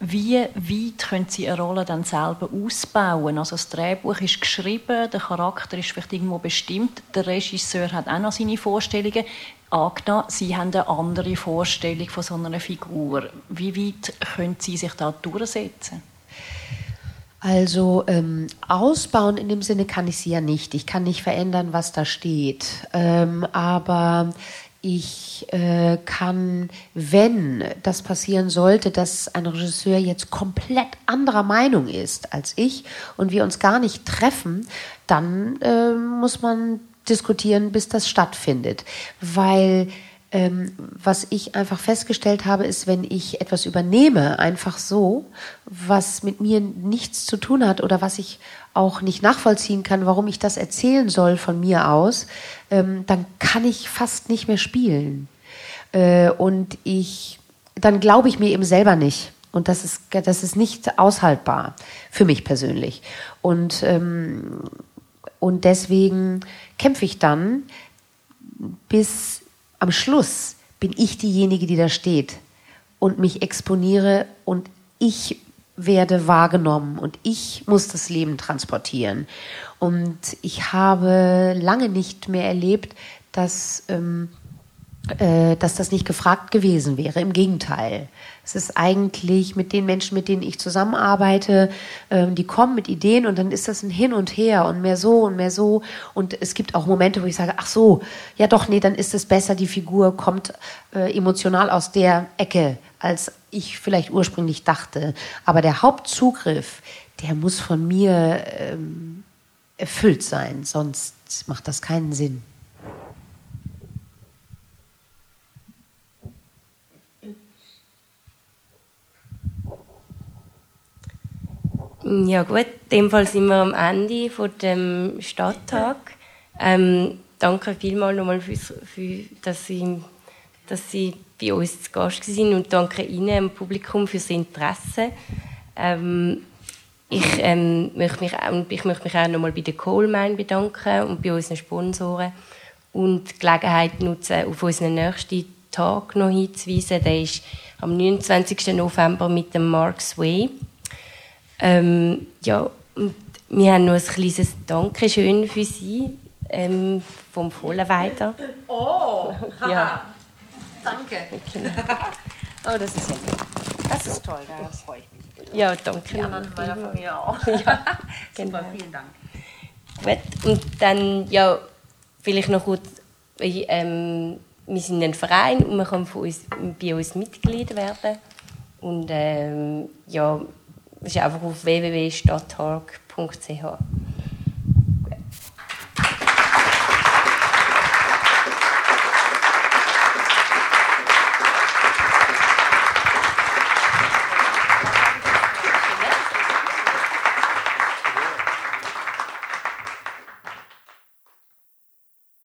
Wie weit können Sie eine Rolle dann selber ausbauen? Also das Drehbuch ist geschrieben, der Charakter ist vielleicht irgendwo bestimmt, der Regisseur hat auch noch seine Vorstellungen. Angenommen, Sie haben eine andere Vorstellung von so einer Figur. Wie weit können Sie sich da durchsetzen? Also ähm, ausbauen in dem Sinne kann ich sie ja nicht. Ich kann nicht verändern, was da steht. Ähm, aber ich äh, kann, wenn das passieren sollte, dass ein Regisseur jetzt komplett anderer Meinung ist als ich und wir uns gar nicht treffen, dann äh, muss man diskutieren, bis das stattfindet. Weil ähm, was ich einfach festgestellt habe, ist, wenn ich etwas übernehme, einfach so, was mit mir nichts zu tun hat oder was ich auch nicht nachvollziehen kann, warum ich das erzählen soll von mir aus, ähm, dann kann ich fast nicht mehr spielen. Äh, und ich, dann glaube ich mir eben selber nicht. Und das ist, das ist nicht aushaltbar für mich persönlich. Und, ähm, und deswegen kämpfe ich dann, bis am Schluss bin ich diejenige, die da steht und mich exponiere und ich werde wahrgenommen und ich muss das Leben transportieren. Und ich habe lange nicht mehr erlebt, dass ähm, äh, dass das nicht gefragt gewesen wäre. Im Gegenteil. Es ist eigentlich mit den Menschen, mit denen ich zusammenarbeite, ähm, die kommen mit Ideen und dann ist das ein Hin und Her und mehr so und mehr so. Und es gibt auch Momente, wo ich sage, ach so, ja doch, nee, dann ist es besser, die Figur kommt äh, emotional aus der Ecke, als ich vielleicht ursprünglich dachte. Aber der Hauptzugriff, der muss von mir ähm, erfüllt sein, sonst macht das keinen Sinn. Ja gut, in dem Fall sind wir am Ende von dem Stadttag. Ähm, danke vielmals nochmal, für, für, dass, Sie, dass Sie bei uns zu Gast sind und danke Ihnen, dem Publikum, für das Interesse. Ähm, ich, ähm, möchte mich ich möchte mich auch nochmal bei der Coalmine bedanken und bei unseren Sponsoren und die Gelegenheit nutzen, auf unseren nächsten Tag noch hinzuweisen. Der ist am 29. November mit dem Marks Way. Ähm, ja, und wir haben noch ein kleines Dankeschön für Sie ähm, vom Vollenweider. Oh, ja. Danke. Genau. Oh, das ist ja Das ist toll, da freue ich mich. Ja, danke. Die anderen meiner Familie auch. Ja, Super, vielen Dank. Gut, und dann, ja, vielleicht noch kurz, ähm, wir sind ein Verein und man kann von uns, bei uns Mitglied werden. Und ähm, ja, das ist einfach auf www.stadttalk.ch.